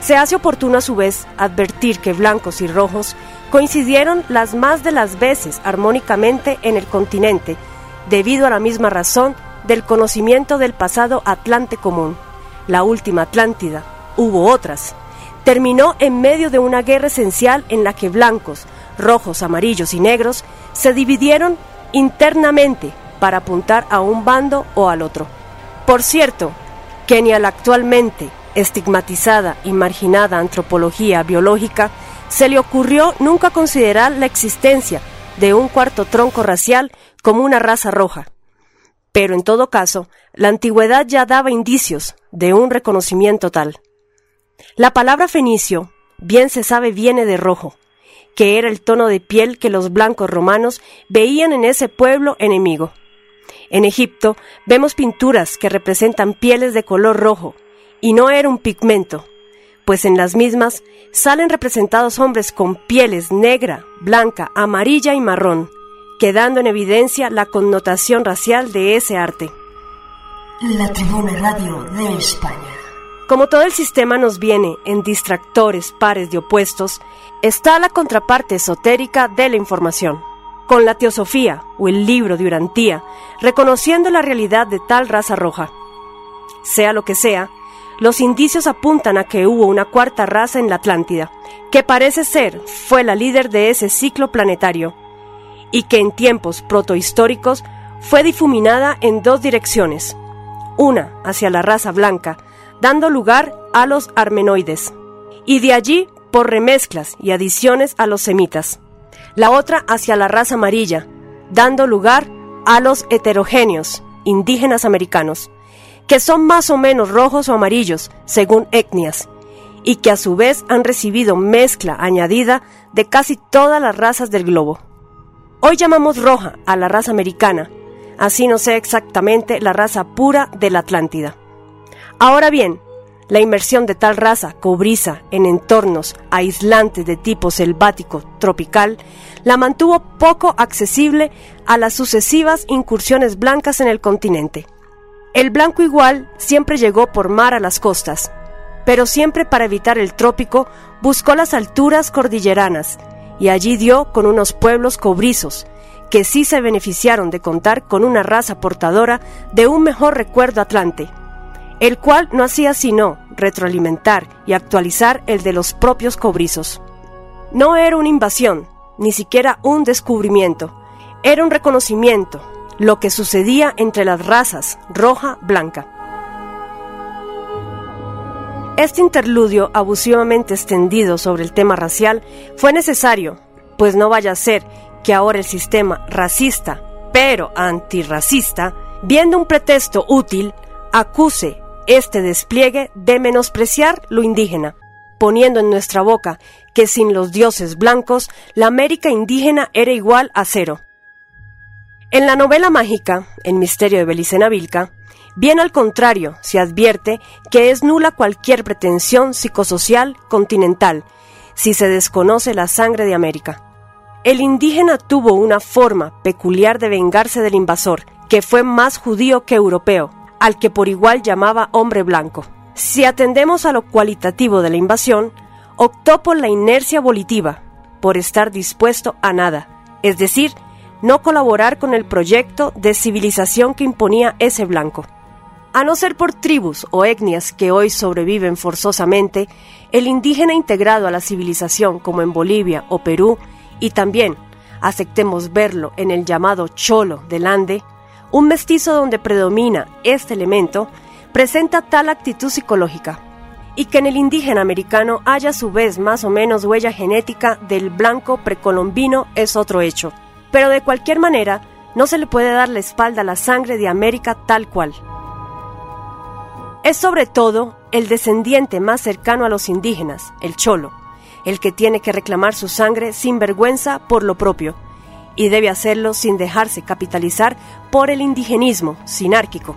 Speaker 1: Se hace oportuno a su vez advertir que blancos y rojos coincidieron las más de las veces armónicamente en el continente, debido a la misma razón del conocimiento del pasado Atlante común, la última Atlántida, hubo otras, terminó en medio de una guerra esencial en la que blancos, rojos, amarillos y negros se dividieron internamente para apuntar a un bando o al otro. Por cierto, que ni a la actualmente estigmatizada y marginada antropología biológica se le ocurrió nunca considerar la existencia de un cuarto tronco racial como una raza roja. Pero en todo caso, la antigüedad ya daba indicios de un reconocimiento tal. La palabra fenicio, bien se sabe, viene de rojo, que era el tono de piel que los blancos romanos veían en ese pueblo enemigo. En Egipto vemos pinturas que representan pieles de color rojo, y no era un pigmento, pues en las mismas salen representados hombres con pieles negra, blanca, amarilla y marrón, quedando en evidencia la connotación racial de ese arte.
Speaker 3: La Tribuna Radio de España.
Speaker 1: Como todo el sistema nos viene en distractores pares de opuestos, está la contraparte esotérica de la información, con la teosofía o el libro de Urantía, reconociendo la realidad de tal raza roja. Sea lo que sea, los indicios apuntan a que hubo una cuarta raza en la Atlántida, que parece ser fue la líder de ese ciclo planetario, y que en tiempos protohistóricos fue difuminada en dos direcciones, una hacia la raza blanca, dando lugar a los armenoides, y de allí por remezclas y adiciones a los semitas, la otra hacia la raza amarilla, dando lugar a los heterogéneos, indígenas americanos, que son más o menos rojos o amarillos, según etnias, y que a su vez han recibido mezcla añadida de casi todas las razas del globo. Hoy llamamos roja a la raza americana, así no sé exactamente la raza pura de la Atlántida. Ahora bien, la inmersión de tal raza cobriza en entornos aislantes de tipo selvático tropical la mantuvo poco accesible a las sucesivas incursiones blancas en el continente. El blanco igual siempre llegó por mar a las costas, pero siempre para evitar el trópico buscó las alturas cordilleranas y allí dio con unos pueblos cobrizos, que sí se beneficiaron de contar con una raza portadora de un mejor recuerdo atlante, el cual no hacía sino retroalimentar y actualizar el de los propios cobrizos. No era una invasión, ni siquiera un descubrimiento, era un reconocimiento, lo que sucedía entre las razas roja-blanca. Este interludio abusivamente extendido sobre el tema racial fue necesario, pues no vaya a ser que ahora el sistema racista, pero antirracista, viendo un pretexto útil, acuse este despliegue de menospreciar lo indígena, poniendo en nuestra boca que sin los dioses blancos la América indígena era igual a cero. En la novela mágica, El misterio de Belicena Vilca, bien al contrario, se advierte que es nula cualquier pretensión psicosocial continental si se desconoce la sangre de América. El indígena tuvo una forma peculiar de vengarse del invasor, que fue más judío que europeo, al que por igual llamaba hombre blanco. Si atendemos a lo cualitativo de la invasión, optó por la inercia volitiva, por estar dispuesto a nada, es decir, no colaborar con el proyecto de civilización que imponía ese blanco. A no ser por tribus o etnias que hoy sobreviven forzosamente, el indígena integrado a la civilización como en Bolivia o Perú y también, aceptemos verlo en el llamado cholo del Ande, un mestizo donde predomina este elemento, presenta tal actitud psicológica, y que en el indígena americano haya a su vez más o menos huella genética del blanco precolombino es otro hecho, pero de cualquier manera no se le puede dar la espalda a la sangre de América tal cual. Es sobre todo el descendiente más cercano a los indígenas, el cholo, el que tiene que reclamar su sangre sin vergüenza por lo propio, y debe hacerlo sin dejarse capitalizar por el indigenismo sinárquico,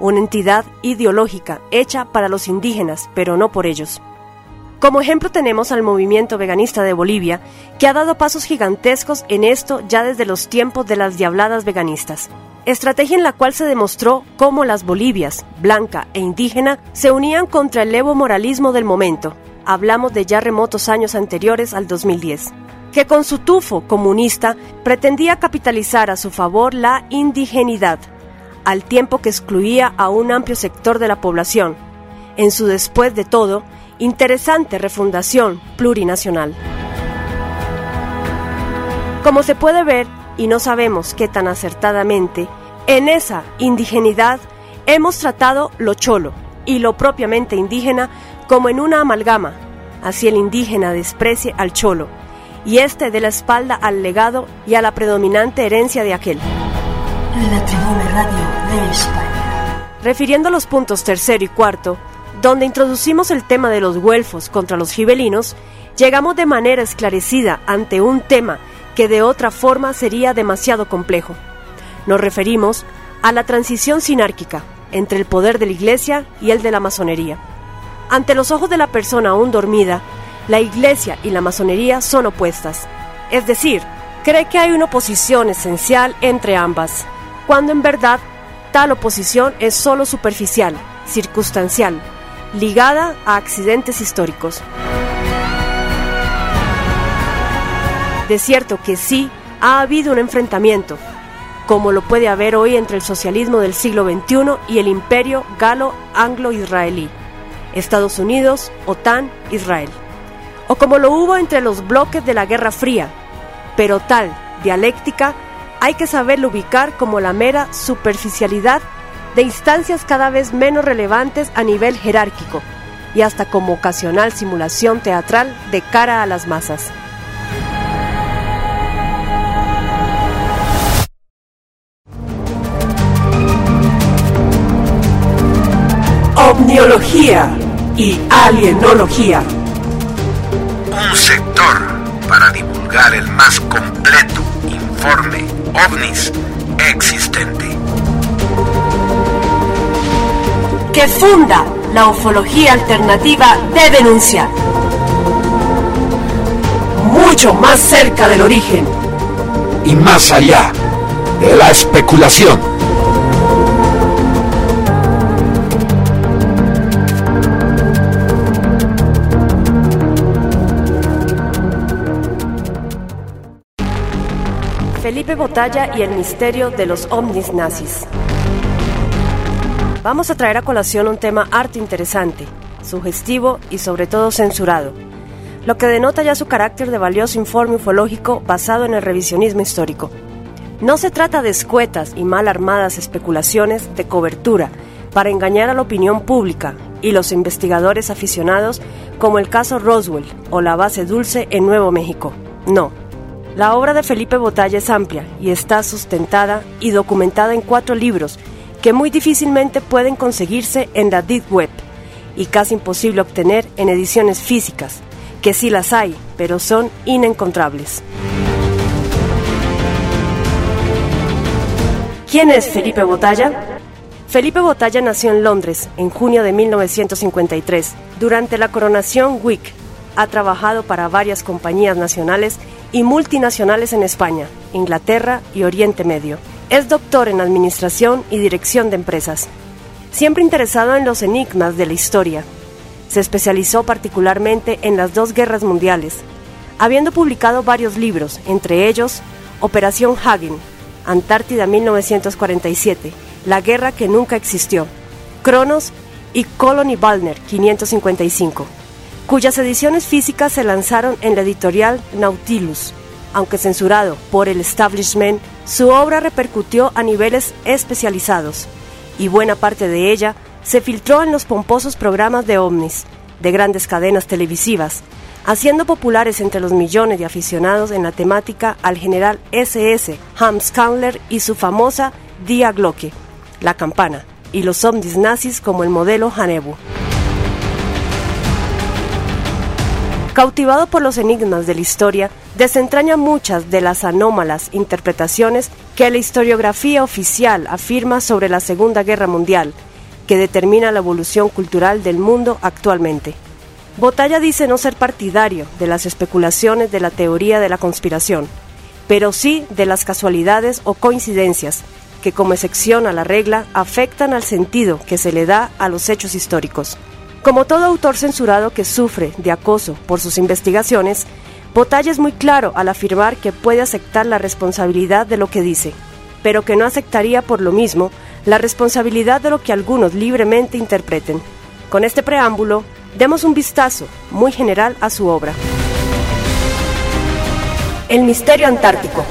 Speaker 1: una entidad ideológica hecha para los indígenas, pero no por ellos. Como ejemplo tenemos al movimiento veganista de Bolivia, que ha dado pasos gigantescos en esto ya desde los tiempos de las diabladas veganistas. Estrategia en la cual se demostró cómo las Bolivias, blanca e indígena, se unían contra el levo moralismo del momento, hablamos de ya remotos años anteriores al 2010, que con su tufo comunista pretendía capitalizar a su favor la indigenidad, al tiempo que excluía a un amplio sector de la población, en su después de todo interesante refundación plurinacional. Como se puede ver, y no sabemos qué tan acertadamente, en esa indigenidad hemos tratado lo cholo y lo propiamente indígena como en una amalgama, así el indígena desprecie al cholo, y este de la espalda al legado y a la predominante herencia de aquel.
Speaker 3: La Tribuna Radio de España.
Speaker 1: Refiriendo a los puntos tercero y cuarto, donde introducimos el tema de los güelfos contra los gibelinos, llegamos de manera esclarecida ante un tema que de otra forma sería demasiado complejo. Nos referimos a la transición sinárquica entre el poder de la Iglesia y el de la masonería. Ante los ojos de la persona aún dormida, la Iglesia y la masonería son opuestas. Es decir, cree que hay una oposición esencial entre ambas, cuando en verdad tal oposición es solo superficial, circunstancial, ligada a accidentes históricos. De cierto que sí ha habido un enfrentamiento, como lo puede haber hoy entre el socialismo del siglo XXI y el imperio galo-anglo-israelí, Estados Unidos, OTAN, Israel, o como lo hubo entre los bloques de la Guerra Fría, pero tal dialéctica hay que saberlo ubicar como la mera superficialidad de instancias cada vez menos relevantes a nivel jerárquico y hasta como ocasional simulación teatral de cara a las masas.
Speaker 3: Omniología y alienología.
Speaker 4: Un sector para divulgar el más completo informe ovnis existente.
Speaker 3: Que funda la ufología alternativa de denunciar. Mucho más cerca del origen.
Speaker 2: Y más allá de la especulación.
Speaker 1: Felipe Botalla y el misterio de los ovnis nazis. Vamos a traer a colación un tema harto interesante, sugestivo y sobre todo censurado, lo que denota ya su carácter de valioso informe ufológico basado en el revisionismo histórico. No se trata de escuetas y mal armadas especulaciones de cobertura para engañar a la opinión pública y los investigadores aficionados como el caso Roswell o la base Dulce en Nuevo México. No. La obra de Felipe Botalla es amplia y está sustentada y documentada en cuatro libros que muy difícilmente pueden conseguirse en la Deep Web y casi imposible obtener en ediciones físicas, que sí las hay, pero son inencontrables. ¿Quién es Felipe Botalla? Felipe Botalla nació en Londres en junio de 1953. Durante la coronación Wick ha trabajado para varias compañías nacionales y multinacionales en España, Inglaterra y Oriente Medio. Es doctor en Administración y Dirección de Empresas. Siempre interesado en los enigmas de la historia. Se especializó particularmente en las dos guerras mundiales, habiendo publicado varios libros, entre ellos Operación Hagen, Antártida 1947, La guerra que nunca existió, Cronos y Colony Balner 555, cuyas ediciones físicas se lanzaron en la editorial Nautilus aunque censurado por el establishment, su obra repercutió a niveles especializados y buena parte de ella se filtró en los pomposos programas de ovnis de grandes cadenas televisivas, haciendo populares entre los millones de aficionados en la temática al general SS Hans Kandler y su famosa Dia Glocke, la campana, y los ovnis nazis como el modelo Hanebu. Cautivado por los enigmas de la historia, desentraña muchas de las anómalas interpretaciones que la historiografía oficial afirma sobre la Segunda Guerra Mundial, que determina la evolución cultural del mundo actualmente. Botalla dice no ser partidario de las especulaciones de la teoría de la conspiración, pero sí de las casualidades o coincidencias que como excepción a la regla afectan al sentido que se le da a los hechos históricos. Como todo autor censurado que sufre de acoso por sus investigaciones, Botalla es muy claro al afirmar que puede aceptar la responsabilidad de lo que dice, pero que no aceptaría por lo mismo la responsabilidad de lo que algunos libremente interpreten. Con este preámbulo, demos un vistazo muy general a su obra. El misterio antártico.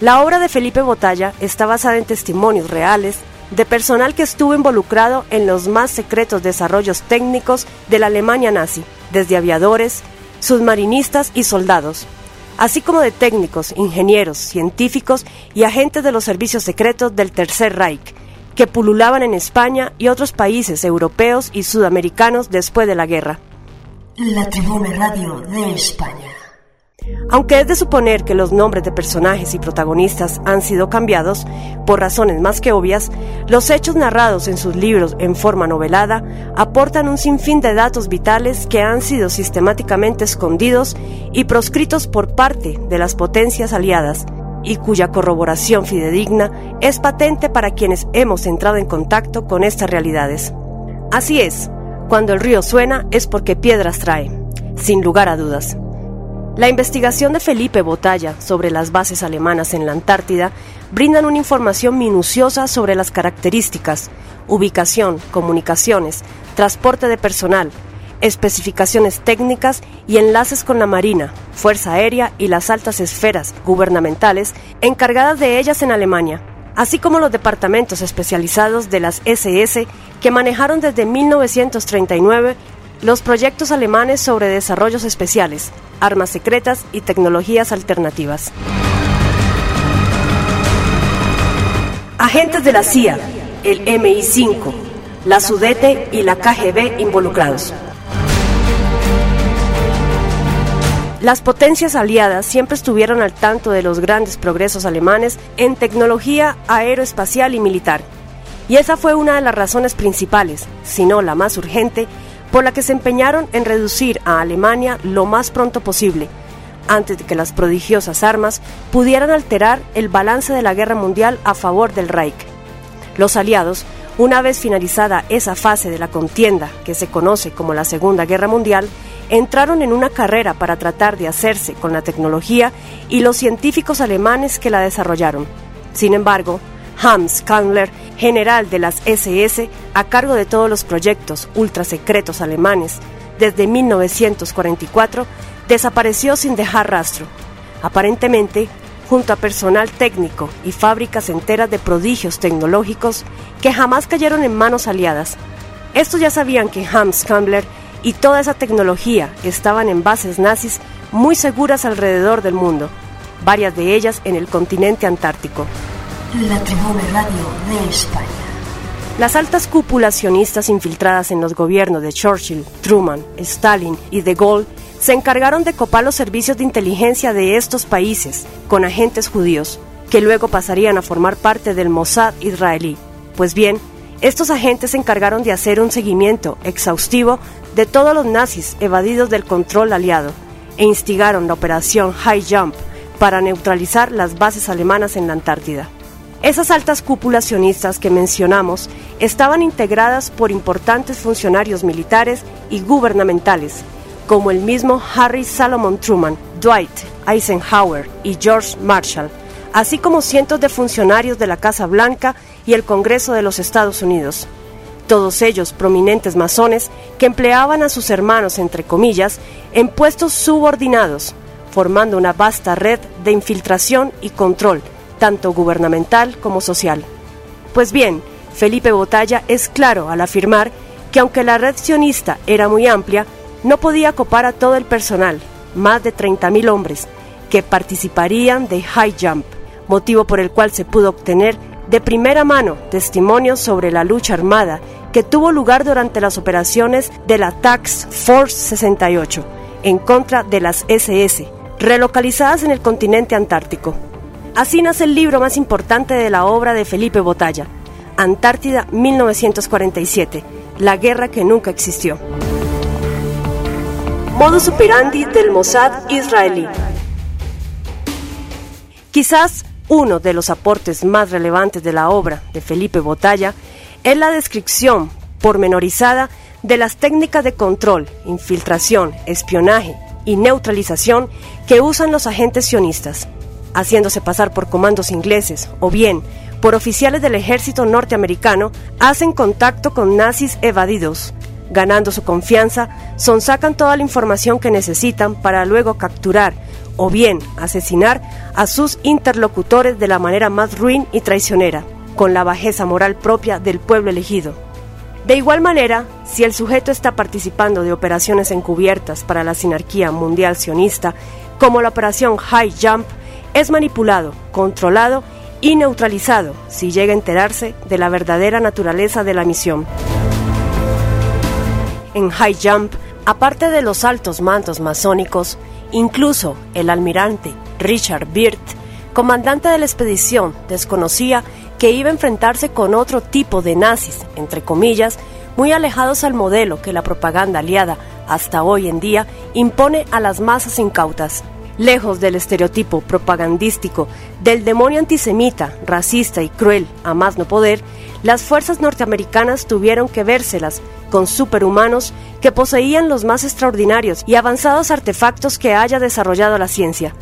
Speaker 1: La obra de Felipe Botalla está basada en testimonios reales de personal que estuvo involucrado en los más secretos desarrollos técnicos de la Alemania nazi, desde aviadores, submarinistas y soldados, así como de técnicos, ingenieros, científicos y agentes de los servicios secretos del Tercer Reich, que pululaban en España y otros países europeos y sudamericanos después de la guerra.
Speaker 3: La Tribuna Radio de España.
Speaker 1: Aunque es de suponer que los nombres de personajes y protagonistas han sido cambiados, por razones más que obvias, los hechos narrados en sus libros en forma novelada aportan un sinfín de datos vitales que han sido sistemáticamente escondidos y proscritos por parte de las potencias aliadas, y cuya corroboración fidedigna es patente para quienes hemos entrado en contacto con estas realidades. Así es, cuando el río suena es porque piedras trae, sin lugar a dudas. La investigación de Felipe Botalla sobre las bases alemanas en la Antártida brindan una información minuciosa sobre las características, ubicación, comunicaciones, transporte de personal, especificaciones técnicas y enlaces con la Marina, Fuerza Aérea y las altas esferas gubernamentales encargadas de ellas en Alemania, así como los departamentos especializados de las SS que manejaron desde 1939 los proyectos alemanes sobre desarrollos especiales, armas secretas y tecnologías alternativas. Agentes de la CIA, el MI5, la Sudete y la KGB involucrados. Las potencias aliadas siempre estuvieron al tanto de los grandes progresos alemanes en tecnología aeroespacial y militar. Y esa fue una de las razones principales, si no la más urgente, por la que se empeñaron en reducir a Alemania lo más pronto posible, antes de que las prodigiosas armas pudieran alterar el balance de la guerra mundial a favor del Reich. Los aliados, una vez finalizada esa fase de la contienda que se conoce como la Segunda Guerra Mundial, entraron en una carrera para tratar de hacerse con la tecnología y los científicos alemanes que la desarrollaron. Sin embargo, Hans Kangler, general de las SS, a cargo de todos los proyectos ultrasecretos alemanes desde 1944, desapareció sin dejar rastro. Aparentemente, junto a personal técnico y fábricas enteras de prodigios tecnológicos que jamás cayeron en manos aliadas. Estos ya sabían que Hans Kangler y toda esa tecnología estaban en bases nazis muy seguras alrededor del mundo, varias de ellas en el continente antártico.
Speaker 3: La Tribuna Radio de España.
Speaker 1: Las altas cúpulas sionistas infiltradas en los gobiernos de Churchill, Truman, Stalin y De Gaulle se encargaron de copar los servicios de inteligencia de estos países con agentes judíos, que luego pasarían a formar parte del Mossad israelí. Pues bien, estos agentes se encargaron de hacer un seguimiento exhaustivo de todos los nazis evadidos del control aliado e instigaron la operación High Jump para neutralizar las bases alemanas en la Antártida. Esas altas cúpulas sionistas que mencionamos estaban integradas por importantes funcionarios militares y gubernamentales, como el mismo Harry Salomon Truman, Dwight Eisenhower y George Marshall, así como cientos de funcionarios de la Casa Blanca y el Congreso de los Estados Unidos. Todos ellos prominentes masones que empleaban a sus hermanos, entre comillas, en puestos subordinados, formando una vasta red de infiltración y control, tanto gubernamental como social. Pues bien, Felipe Botalla es claro al afirmar que aunque la red sionista era muy amplia, no podía copar a todo el personal, más de 30.000 hombres, que participarían de High Jump, motivo por el cual se pudo obtener de primera mano testimonios sobre la lucha armada que tuvo lugar durante las operaciones de la Tax Force 68 en contra de las SS, relocalizadas en el continente antártico. Así nace el libro más importante de la obra de Felipe Botalla, Antártida 1947, la guerra que nunca existió. Modus operandi del Mossad israelí. Quizás uno de los aportes más relevantes de la obra de Felipe Botalla es la descripción pormenorizada de las técnicas de control, infiltración, espionaje y neutralización que usan los agentes sionistas, haciéndose pasar por comandos ingleses o bien por oficiales del ejército norteamericano, hacen contacto con nazis evadidos. Ganando su confianza, sonsacan toda la información que necesitan para luego capturar o bien asesinar a sus interlocutores de la manera más ruin y traicionera, con la bajeza moral propia del pueblo elegido. De igual manera, si el sujeto está participando de operaciones encubiertas para la sinarquía mundial sionista, como la operación High Jump, es manipulado, controlado y neutralizado si llega a enterarse de la verdadera naturaleza de la misión. En High Jump, aparte de los altos mantos masónicos, Incluso el almirante Richard Byrd, comandante de la expedición, desconocía que iba a enfrentarse con otro tipo de nazis, entre comillas, muy alejados al modelo que la propaganda aliada hasta hoy en día impone a las masas incautas. Lejos del estereotipo propagandístico del demonio antisemita, racista y cruel a más no poder, las fuerzas norteamericanas tuvieron que vérselas con superhumanos que poseían los más extraordinarios y avanzados artefactos que haya desarrollado la ciencia.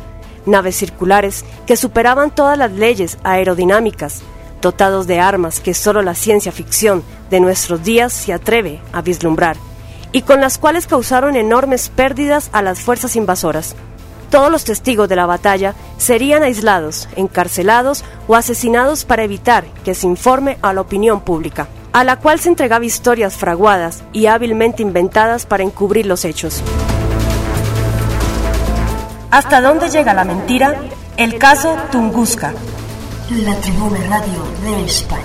Speaker 1: Naves circulares que superaban todas las leyes aerodinámicas, dotados de armas que solo la ciencia ficción de nuestros días se atreve a vislumbrar, y con las cuales causaron enormes pérdidas a las fuerzas invasoras todos los testigos de la batalla serían aislados, encarcelados o asesinados para evitar que se informe a la opinión pública, a la cual se entregaba historias fraguadas y hábilmente inventadas para encubrir los hechos. ¿Hasta dónde llega la mentira? El caso Tunguska.
Speaker 3: La Tribuna Radio de España.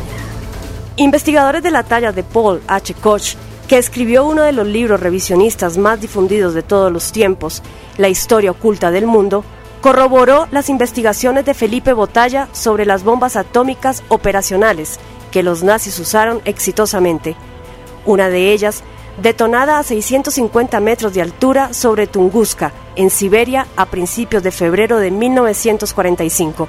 Speaker 1: Investigadores de la talla de Paul H. Koch que escribió uno de los libros revisionistas más difundidos de todos los tiempos, La historia oculta del mundo, corroboró las investigaciones de Felipe Botalla sobre las bombas atómicas operacionales que los nazis usaron exitosamente. Una de ellas, detonada a 650 metros de altura sobre Tunguska, en Siberia, a principios de febrero de 1945,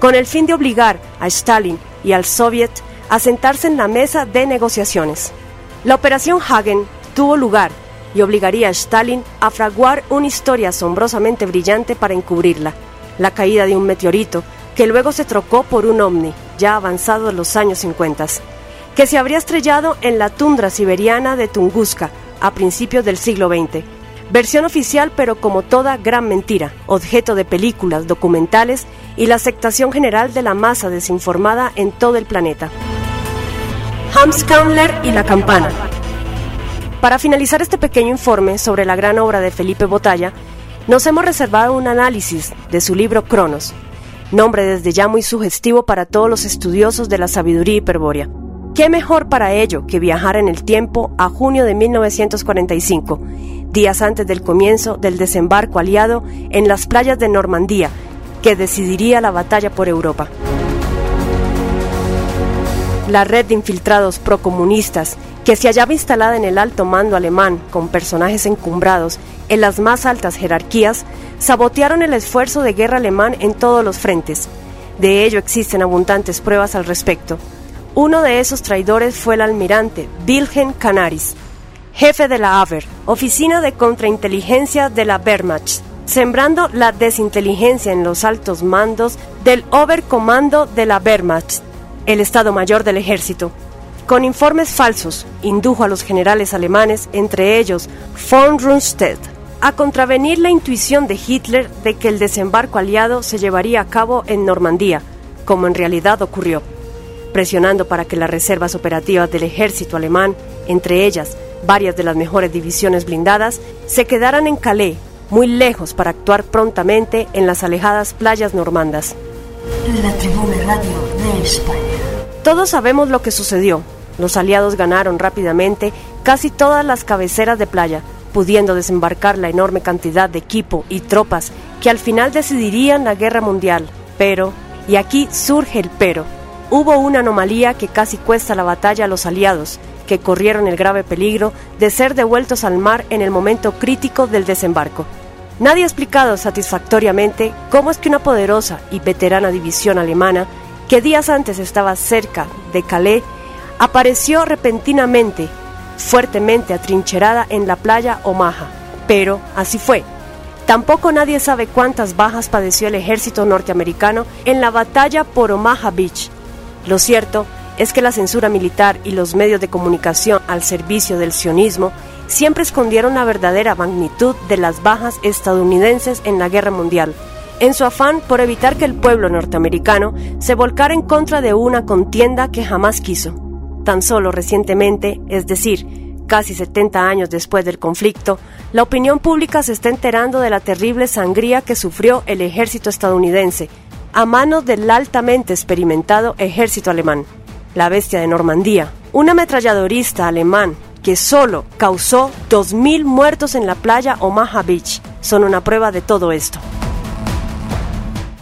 Speaker 1: con el fin de obligar a Stalin y al Soviet a sentarse en la mesa de negociaciones. La operación Hagen tuvo lugar y obligaría a Stalin a fraguar una historia asombrosamente brillante para encubrirla, la caída de un meteorito que luego se trocó por un ovni, ya avanzado en los años 50, que se habría estrellado en la tundra siberiana de Tunguska a principios del siglo XX. Versión oficial, pero como toda gran mentira, objeto de películas, documentales y la aceptación general de la masa desinformada en todo el planeta. Hans Kammler y la campana. Para finalizar este pequeño informe sobre la gran obra de Felipe Botalla, nos hemos reservado un análisis de su libro Cronos, nombre desde ya muy sugestivo para todos los estudiosos de la sabiduría hiperbórea. ¿Qué mejor para ello que viajar en el tiempo a junio de 1945, días antes del comienzo del desembarco aliado en las playas de Normandía, que decidiría la batalla por Europa? La red de infiltrados procomunistas que se hallaba instalada en el alto mando alemán con personajes encumbrados en las más altas jerarquías, sabotearon el esfuerzo de guerra alemán en todos los frentes. De ello existen abundantes pruebas al respecto. Uno de esos traidores fue el almirante Wilhelm Canaris, jefe de la Abwehr, oficina de contrainteligencia de la Wehrmacht, sembrando la desinteligencia en los altos mandos del Oberkommando de la Wehrmacht el Estado Mayor del Ejército. Con informes falsos, indujo a los generales alemanes, entre ellos von Rundstedt, a contravenir la intuición de Hitler de que el desembarco aliado se llevaría a cabo en Normandía, como en realidad ocurrió, presionando para que las reservas operativas del ejército alemán, entre ellas varias de las mejores divisiones blindadas, se quedaran en Calais, muy lejos para actuar prontamente en las alejadas playas normandas.
Speaker 3: La Tribuna Radio de España.
Speaker 1: Todos sabemos lo que sucedió. Los aliados ganaron rápidamente casi todas las cabeceras de playa, pudiendo desembarcar la enorme cantidad de equipo y tropas que al final decidirían la guerra mundial. Pero, y aquí surge el pero, hubo una anomalía que casi cuesta la batalla a los aliados, que corrieron el grave peligro de ser devueltos al mar en el momento crítico del desembarco. Nadie ha explicado satisfactoriamente cómo es que una poderosa y veterana división alemana, que días antes estaba cerca de Calais, apareció repentinamente, fuertemente atrincherada en la playa Omaha. Pero así fue. Tampoco nadie sabe cuántas bajas padeció el ejército norteamericano en la batalla por Omaha Beach. Lo cierto es que la censura militar y los medios de comunicación al servicio del sionismo siempre escondieron la verdadera magnitud de las bajas estadounidenses en la guerra mundial, en su afán por evitar que el pueblo norteamericano se volcara en contra de una contienda que jamás quiso. Tan solo recientemente, es decir, casi 70 años después del conflicto, la opinión pública se está enterando de la terrible sangría que sufrió el ejército estadounidense a manos del altamente experimentado ejército alemán. La bestia de Normandía, un ametralladorista alemán que solo causó 2.000 muertos en la playa Omaha Beach, son una prueba de todo esto.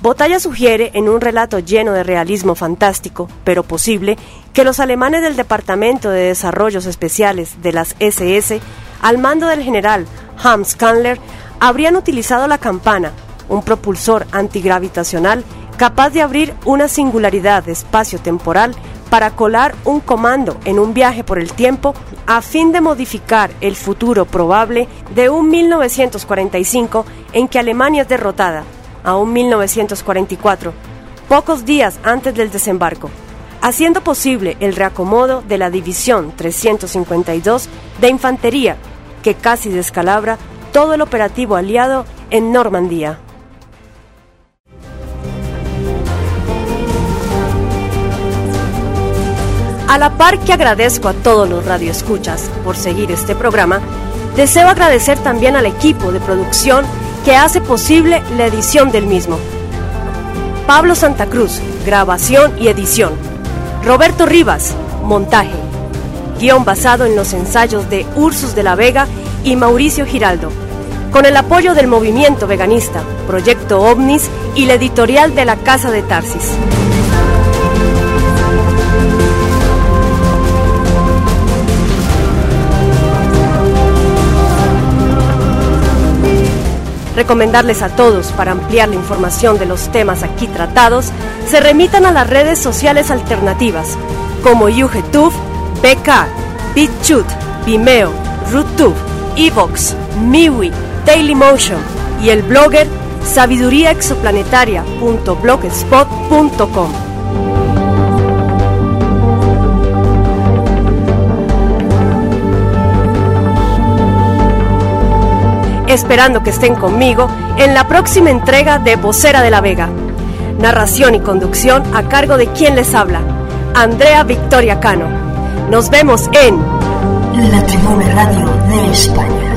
Speaker 1: Botalla sugiere, en un relato lleno de realismo fantástico, pero posible, que los alemanes del Departamento de Desarrollos Especiales de las SS, al mando del general Hans Kandler, habrían utilizado la campana, un propulsor antigravitacional capaz de abrir una singularidad espacio-temporal para colar un comando en un viaje por el tiempo a fin de modificar el futuro probable de un 1945 en que Alemania es derrotada, a un 1944, pocos días antes del desembarco, haciendo posible el reacomodo de la División 352 de Infantería, que casi descalabra todo el operativo aliado en Normandía. A la par que agradezco a todos los radioescuchas por seguir este programa, deseo agradecer también al equipo de producción que hace posible la edición del mismo. Pablo Santa Cruz, grabación y edición. Roberto Rivas, montaje. Guión basado en los ensayos de Ursus de la Vega y Mauricio Giraldo. Con el apoyo del movimiento veganista, Proyecto OVNIS y la editorial de la Casa de Tarsis. Recomendarles a todos para ampliar la información de los temas aquí tratados, se remitan a las redes sociales alternativas como YouTube, BK, BitChute, Vimeo, RootTube, Evox, MiWi, Dailymotion y el blogger sabiduríaexoplanetaria.blogspot.com. esperando que estén conmigo en la próxima entrega de Vocera de la Vega. Narración y conducción a cargo de quien les habla, Andrea Victoria Cano. Nos vemos en
Speaker 3: La Tribuna Radio de España.